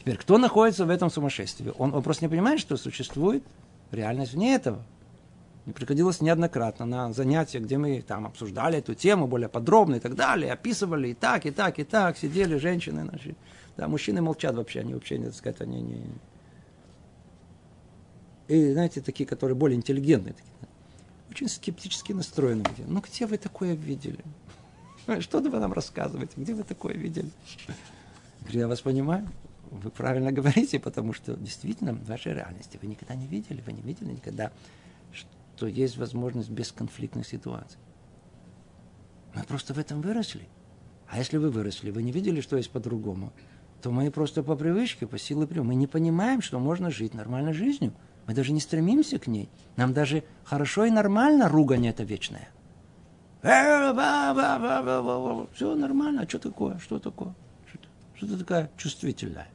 Теперь, кто находится в этом сумасшествии? Он, он просто не понимает, что существует реальность вне этого. Мне приходилось неоднократно на занятия, где мы там обсуждали эту тему более подробно и так далее, описывали и так, и так, и так, сидели женщины наши. Да, мужчины молчат вообще, они вообще, не так сказать, они не, и, знаете, такие, которые более интеллигентные, такие, очень скептически настроены. Ну, где вы такое видели? Что вы нам рассказываете? Где вы такое видели? Я вас понимаю. Вы правильно говорите, потому что действительно в вашей реальности вы никогда не видели, вы не видели никогда, что есть возможность бесконфликтных ситуаций. Мы просто в этом выросли. А если вы выросли, вы не видели, что есть по-другому, то мы просто по привычке, по силе приема, мы не понимаем, что можно жить нормальной жизнью – мы даже не стремимся к ней. Нам даже хорошо и нормально ругань это вечное. Все нормально, а что такое? Что такое? Что ты такая чувствительная?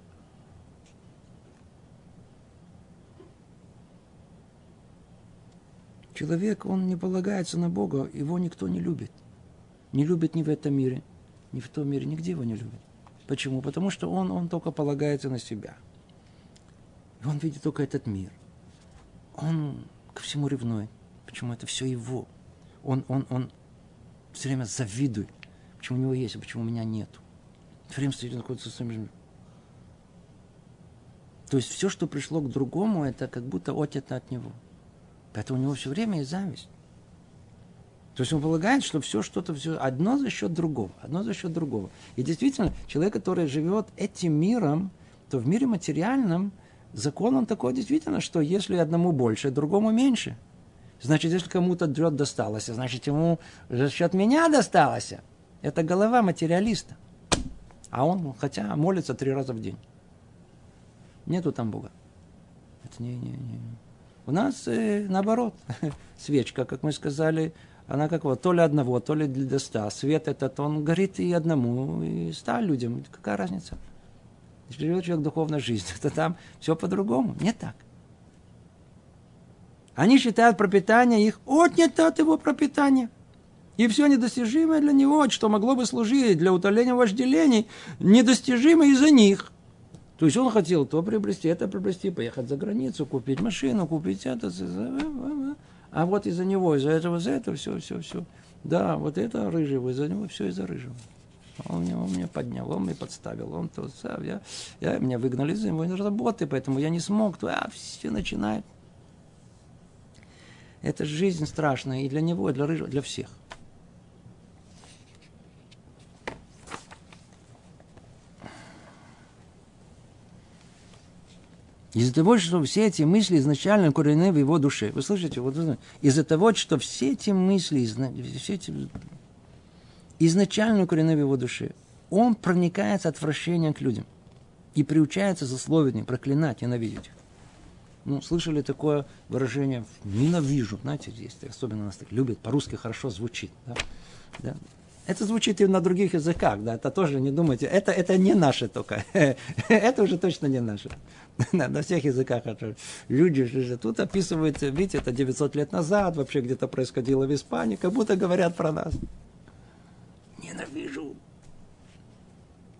Человек, он не полагается на Бога, его никто не любит. Не любит ни в этом мире, ни в том мире, нигде его не любит. Почему? Потому что он, он только полагается на себя. И он видит только этот мир он ко всему ревнует. Почему это все его? Он, он, он все время завидует. Почему у него есть, а почему у меня нету? Все время стоит, находится с самим То есть все, что пришло к другому, это как будто отето от него. Поэтому у него все время есть зависть. То есть он полагает, что все что-то, все одно за счет другого, одно за счет другого. И действительно, человек, который живет этим миром, то в мире материальном закон он такой действительно, что если одному больше, другому меньше. Значит, если кому-то дрет досталось, значит, ему за счет меня досталось. Это голова материалиста. А он, хотя молится три раза в день. Нету там Бога. Это не, не, не. У нас э, наоборот. Свечка, как мы сказали, она как вот, то ли одного, то ли для ста. Свет этот, он горит и одному, и ста людям. Какая разница? Если живет человек духовной жизнью, то там все по-другому. Не так. Они считают пропитание их отнято от его пропитания. И все недостижимое для него, что могло бы служить для утоления вожделений, недостижимо из-за них. То есть он хотел то приобрести, это приобрести, поехать за границу, купить машину, купить это. А вот из-за него, из-за этого, из-за этого, все, все, все. Да, вот это рыжего, из-за него все из-за рыжего. Он меня, он меня поднял, он меня подставил, он то, я, я, меня выгнали из его работы, поэтому я не смог, то, а, все начинает. Это жизнь страшная и для него, и для рыжего, для всех. Из-за того, что все эти мысли изначально укореneны в его душе. Вы слышите? Вот, из-за того, что все эти мысли, все эти изначально укореneны в его душе, он проникается отвращением к людям и приучается засловить, проклинать, ненавидеть их. Ну, слышали такое выражение «ненавижу». Знаете, есть, особенно нас так любят, по-русски хорошо звучит. Да? Да? Это звучит и на других языках, да, это тоже не думайте, это, это не наше только, это уже точно не наше. на всех языках люди же тут описывают, видите, это 900 лет назад вообще где-то происходило в Испании, как будто говорят про нас. Ненавижу.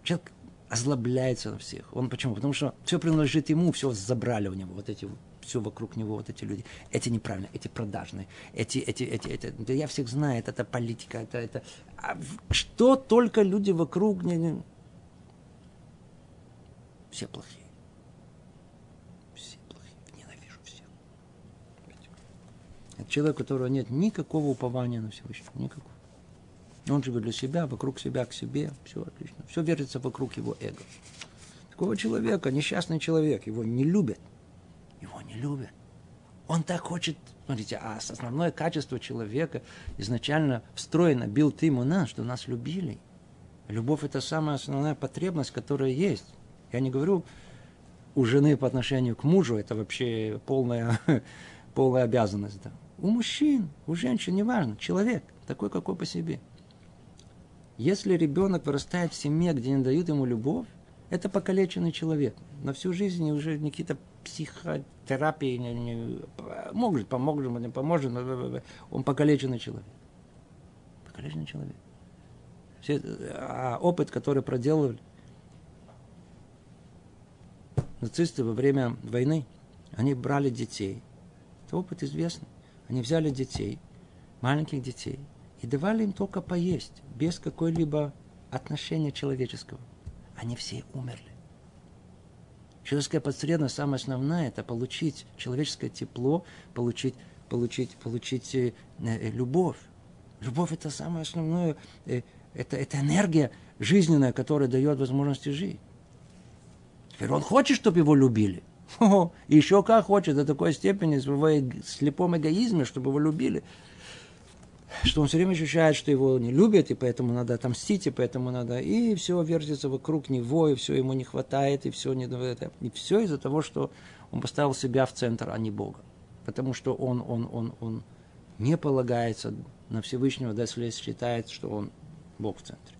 Человек озлобляется на всех. Он почему? Потому что все принадлежит ему, все забрали у него, вот эти все вокруг него, вот эти люди. Эти неправильные, эти продажные, эти, эти, эти, эти. Да я всех знаю, это, это политика, это, это. А что только люди вокруг не, не... Все плохие. Все плохие. Ненавижу всех. Человек, у которого нет никакого упования на Всевышнего. Никакого. Он живет для себя, вокруг себя, к себе. Все отлично. Все вертится вокруг его эго. Такого человека, несчастный человек, его не любят его не любят. Он так хочет, смотрите, а основное качество человека изначально встроено, бил ты ему нас, что нас любили. Любовь – это самая основная потребность, которая есть. Я не говорю у жены по отношению к мужу, это вообще полная, полная обязанность. Да. У мужчин, у женщин, неважно, человек, такой, какой по себе. Если ребенок вырастает в семье, где не дают ему любовь, это покалеченный человек. На всю жизнь уже какие-то психотерапии не, не, может, поможет, не поможет, он покалеченный человек. Покалеченный человек. Все, а опыт, который проделывали нацисты во время войны, они брали детей. Это опыт известный. Они взяли детей, маленьких детей, и давали им только поесть, без какой-либо отношения человеческого они все умерли. Человеческая потребность, самая основная, это получить человеческое тепло, получить, получить, получить э, э, любовь. Любовь – это самое основное, э, это, это энергия жизненная, которая дает возможность жить. Теперь он хочет, чтобы его любили. О, еще как хочет, до такой степени, в его слепом эгоизме, чтобы его любили что он все время ощущает, что его не любят, и поэтому надо отомстить, и поэтому надо... И все вертится вокруг него, и все ему не хватает, и все, не... и все из-за того, что он поставил себя в центр, а не Бога. Потому что он, он, он, он не полагается на Всевышнего, если считает, что он Бог в центре.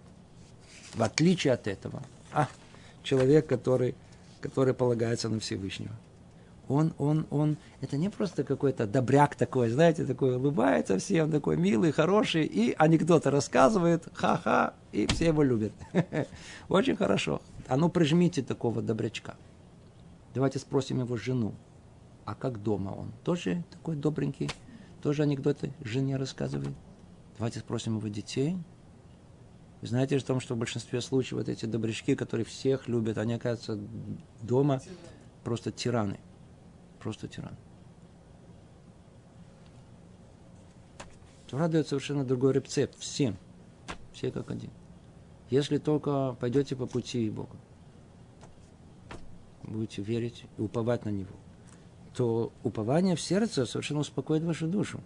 В отличие от этого, а, человек, который, который полагается на Всевышнего – он, он, он, это не просто какой-то добряк такой, знаете, такой улыбается всем, такой милый, хороший, и анекдоты рассказывает, ха-ха, и все его любят. Очень хорошо. А ну прижмите такого добрячка. Давайте спросим его жену. А как дома он? Тоже такой добренький? Тоже анекдоты жене рассказывает? Давайте спросим его детей. Вы знаете о том, что в большинстве случаев вот эти добрячки, которые всех любят, они, оказываются, дома просто тираны просто тиран. Тора дает совершенно другой рецепт всем. Все как один. Если только пойдете по пути Бога, будете верить и уповать на Него, то упование в сердце совершенно успокоит вашу душу.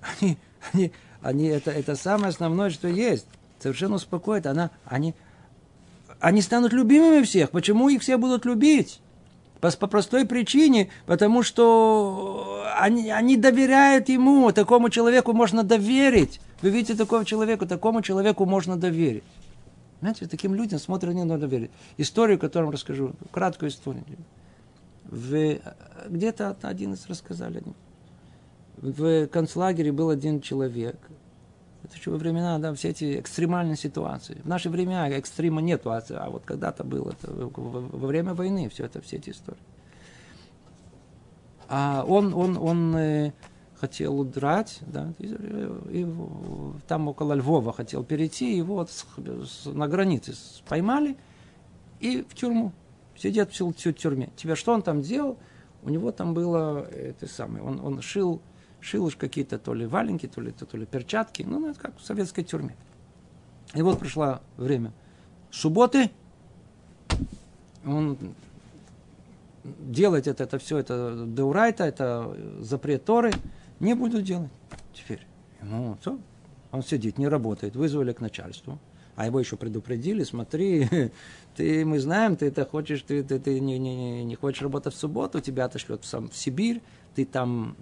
Они, они, они это, это самое основное, что есть. Совершенно успокоит. Она, они, они станут любимыми всех. Почему их все будут любить? По, по простой причине, потому что они, они доверяют ему, такому человеку можно доверить. Вы видите такого человека, такому человеку можно доверить. Знаете, таким людям смотрят не надо доверить. Историю, которую расскажу, краткую историю. В, где-то один из рассказали. В концлагере был один человек. Это во времена, да, все эти экстремальные ситуации. В наши времена экстрима нету, а, а вот когда-то было, это, во время войны все это, все эти истории. А он, он, он э, хотел удрать, да, и, и, там около Львова хотел перейти, его вот с, с, на границе поймали и в тюрьму. Сидят в, в тюрьме. Тебя что он там делал? У него там было это самое, он, он шил, шил какие-то то ли валенки, то ли, то, то ли перчатки, ну, это как в советской тюрьме. И вот пришло время субботы, он делать это, это все, это деурайта, это запрет Торы, не буду делать теперь. Ну, что? Он сидит, не работает, вызвали к начальству. А его еще предупредили, смотри, ты, мы знаем, ты это хочешь, ты, ты, ты не, не, не хочешь работать в субботу, тебя отошлет в, сам, в Сибирь, ты там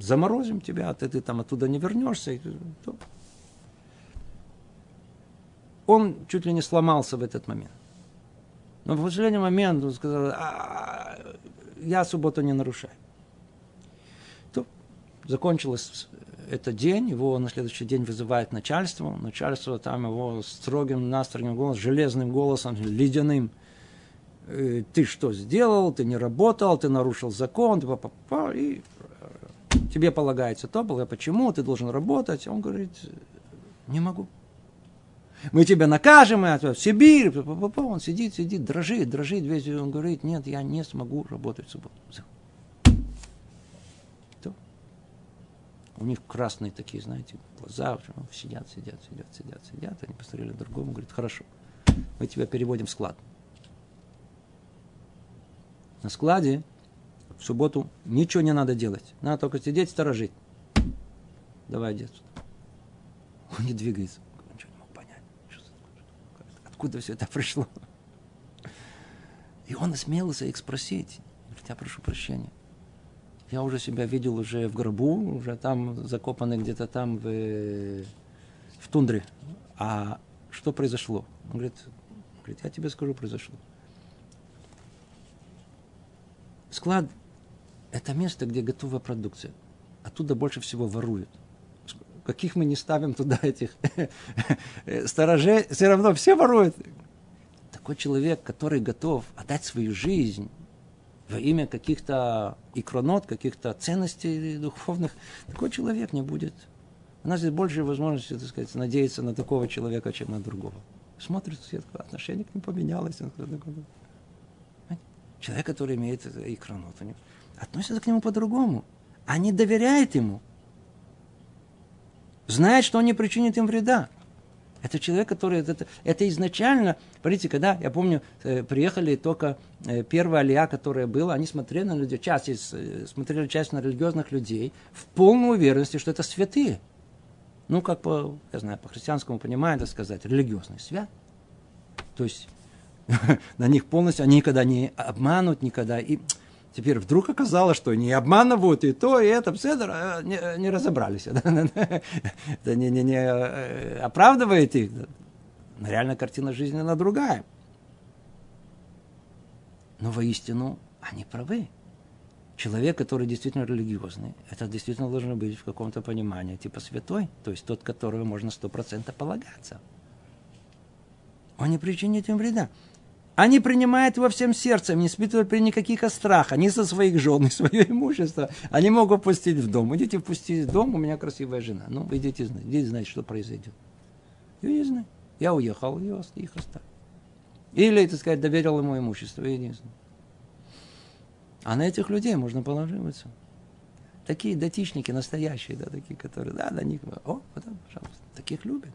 заморозим тебя, ты, ты там оттуда не вернешься. Он чуть ли не сломался в этот момент. Но в последний момент он сказал, а, я субботу не нарушаю. То закончилось этот день, его на следующий день вызывает начальство. Начальство там его строгим, настрогим голосом, железным голосом, ледяным. «Э, ты что сделал, ты не работал, ты нарушил закон, и тебе полагается то, было почему, ты должен работать. Он говорит, не могу мы тебя накажем, в Сибирь. Он сидит, сидит, дрожит, дрожит весь. Он говорит, нет, я не смогу работать в субботу. У них красные такие, знаете, глаза, сидят, сидят, сидят, сидят, сидят. Они посмотрели другому, говорит, хорошо, мы тебя переводим в склад. На складе в субботу ничего не надо делать. Надо только сидеть, сторожить. Давай, дед. Он не двигается откуда все это пришло. И он осмелился их спросить. Я прошу прощения. Я уже себя видел уже в гробу, уже там закопанный где-то там в, в тундре. А что произошло? Он говорит, говорит, я тебе скажу, произошло. Склад – это место, где готовая продукция. Оттуда больше всего воруют каких мы не ставим туда этих сторожей, все равно все воруют. Такой человек, который готов отдать свою жизнь во имя каких-то икронот, каких-то ценностей духовных, такой человек не будет. У нас есть больше возможности, так сказать, надеяться на такого человека, чем на другого. Смотрит, отношение к нему поменялось. Человек, который имеет икронот, относится к нему по-другому. Они доверяют ему – знает, что он не причинит им вреда. Это человек, который... Это, это изначально... Смотрите, когда, я помню, э, приехали только э, первая алия, которая была, они смотрели на людей, часть из, э, смотрели часть на религиозных людей в полной уверенности, что это святые. Ну, как по, я знаю, по христианскому пониманию, это сказать, религиозный свят. То есть на них полностью, они никогда не обманут, никогда. И Теперь вдруг оказалось, что не обманывают и то, и это, Седер, э, не, не разобрались. Это не, не, не э, оправдывает их. Но реально картина жизни, она другая. Но воистину они правы. Человек, который действительно религиозный, это действительно должно быть в каком-то понимании типа святой, то есть тот, которого можно сто процентов полагаться. Он не причинит им вреда. Они принимают его всем сердцем, не испытывают при никаких страха, ни со своих жен, ни свое имущество. Они могут пустить в дом. Идите впустить в дом, у меня красивая жена. Ну, идите, идите знать, что произойдет. Я не знаю. Я уехал, и их оставил. Или, так сказать, доверил ему имущество, я не знаю. А на этих людей можно положиться. Такие датичники настоящие, да, такие, которые, да, на них, о, вот, пожалуйста, таких любят.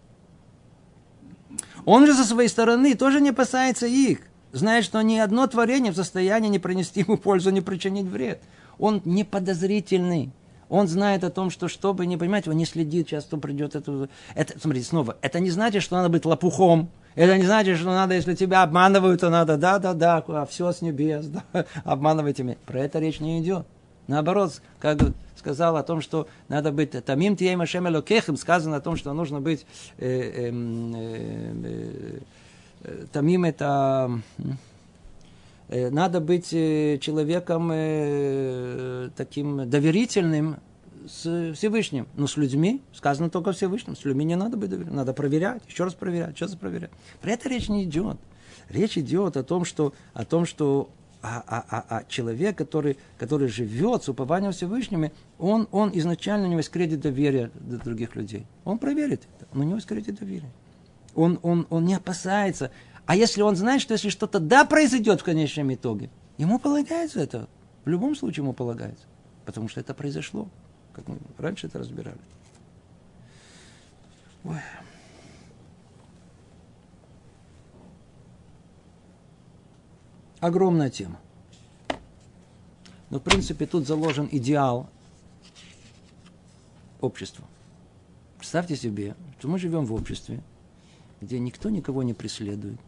Он же со своей стороны тоже не опасается их, знает, что ни одно творение в состоянии не принести ему пользу, не причинить вред. Он не подозрительный. Он знает о том, что чтобы не понимать, он не следит, часто придет это. это. Смотрите, снова, это не значит, что надо быть лопухом. Это не значит, что надо, если тебя обманывают, то надо, да, да, да, а все с небес, да, обманывайте меня. Про это речь не идет. Наоборот, как сказал о том, что надо быть тамим тием ашем сказано о том, что нужно быть э, эм, э, э, тамим это э, надо быть э, человеком э, таким доверительным с Всевышним. Но с людьми сказано только Всевышним. С людьми не надо быть доверительным. Надо проверять, еще раз проверять, еще раз проверять. Про это речь не идет. Речь идет о том, что, о том, что а, а, а, а человек, который, который живет с упованием Всевышними, он, он изначально у него есть кредит доверия до других людей. Он проверит это, но у него есть кредит доверия. Он, он, он не опасается. А если он знает, что если что-то да произойдет в конечном итоге, ему полагается это. В любом случае ему полагается. Потому что это произошло. Как мы раньше это разбирали. Ой. Огромная тема. Но, в принципе, тут заложен идеал общества. Представьте себе, что мы живем в обществе, где никто никого не преследует,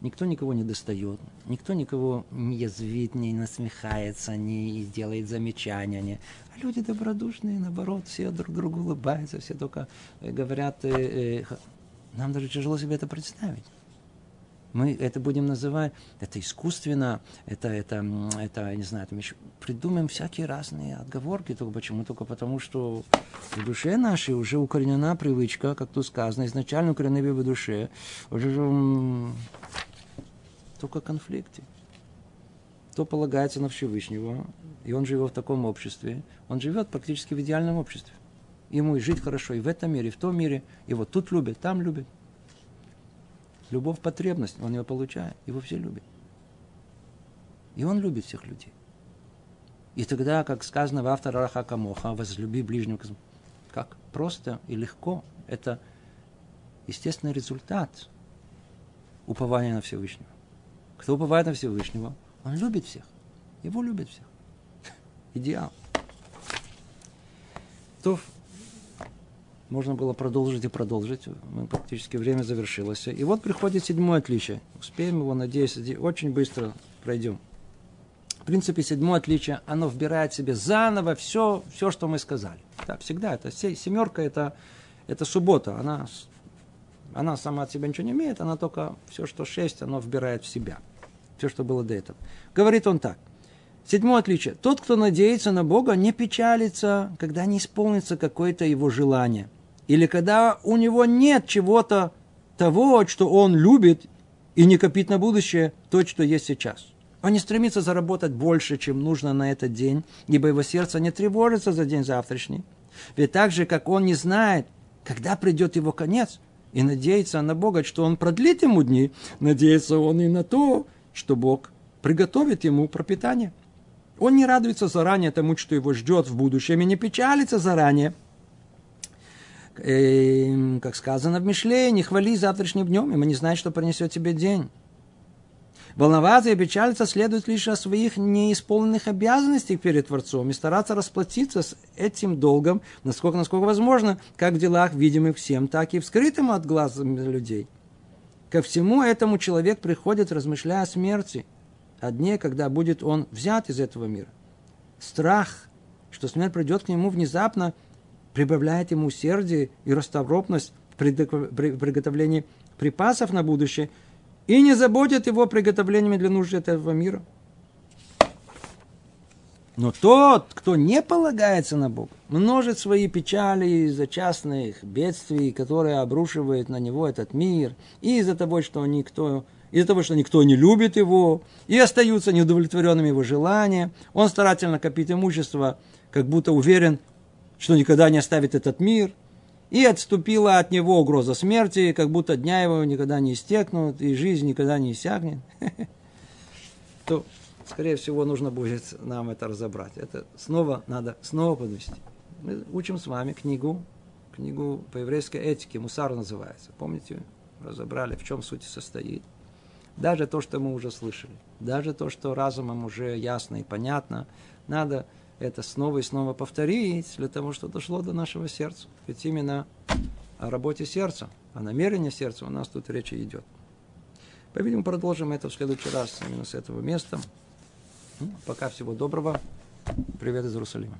никто никого не достает, никто никого не язвит, не насмехается, не делает замечания. Не... А люди добродушные, наоборот, все друг другу улыбаются, все только э, говорят... Э, э, нам даже тяжело себе это представить. Мы это будем называть, это искусственно, это, это, это я не знаю, там еще придумаем всякие разные отговорки. Только почему? Только потому, что в душе нашей уже укоренена привычка, как тут сказано, изначально укоренена в душе, уже только конфликты. Кто полагается на Всевышнего, и он живет в таком обществе, он живет практически в идеальном обществе. Ему и жить хорошо и в этом мире, и в том мире, вот тут любят, там любят. Любовь – потребность, он ее получает, его все любят. И он любит всех людей. И тогда, как сказано в автора Раха Моха, возлюби ближнего. Как просто и легко. Это естественный результат упования на Всевышнего. Кто уповает на Всевышнего, он любит всех. Его любит всех. Идеал. То можно было продолжить и продолжить. Мы практически время завершилось. И вот приходит седьмое отличие. Успеем его, надеюсь, очень быстро пройдем. В принципе, седьмое отличие, оно вбирает в себе заново все, все что мы сказали. Да, всегда это семерка, это, это суббота. Она, она сама от себя ничего не имеет, она только все, что шесть, оно вбирает в себя. Все, что было до этого. Говорит он так. Седьмое отличие. Тот, кто надеется на Бога, не печалится, когда не исполнится какое-то его желание – или когда у него нет чего-то того, что он любит, и не копит на будущее то, что есть сейчас. Он не стремится заработать больше, чем нужно на этот день, ибо его сердце не тревожится за день завтрашний. Ведь так же, как он не знает, когда придет его конец, и надеется на Бога, что он продлит ему дни, надеется он и на то, что Бог приготовит ему пропитание. Он не радуется заранее тому, что его ждет в будущем, и не печалится заранее – э, как сказано в Мишле, не хвали завтрашним днем, и мы не знаем, что принесет тебе день. Волноваться и печалиться следует лишь о своих неисполненных обязанностях перед Творцом и стараться расплатиться с этим долгом, насколько, насколько возможно, как в делах, видимых всем, так и в скрытом от глаз людей. Ко всему этому человек приходит, размышляя о смерти, о дне, когда будет он взят из этого мира. Страх, что смерть придет к нему внезапно, прибавляет ему усердие и расторопность при приготовлении припасов на будущее и не заботит его приготовлениями для нужд этого мира. Но тот, кто не полагается на Бога, множит свои печали из-за частных бедствий, которые обрушивает на него этот мир, и из-за того, что никто, из-за того, что никто не любит его, и остаются неудовлетворенными его желания, он старательно копит имущество, как будто уверен, что никогда не оставит этот мир, и отступила от него угроза смерти, как будто дня его никогда не истекнут, и жизнь никогда не иссякнет. То скорее всего, нужно будет нам это разобрать. Это снова надо снова подвести. Мы учим с вами книгу, книгу по еврейской этике, Мусар называется. Помните, разобрали, в чем суть состоит. Даже то, что мы уже слышали, даже то, что разумом уже ясно и понятно, надо это снова и снова повторить для того, чтобы дошло до нашего сердца. Ведь именно о работе сердца, о намерении сердца у нас тут речь идет. По-видимому, продолжим это в следующий раз именно с этого места. Ну, пока всего доброго. Привет из Иерусалима.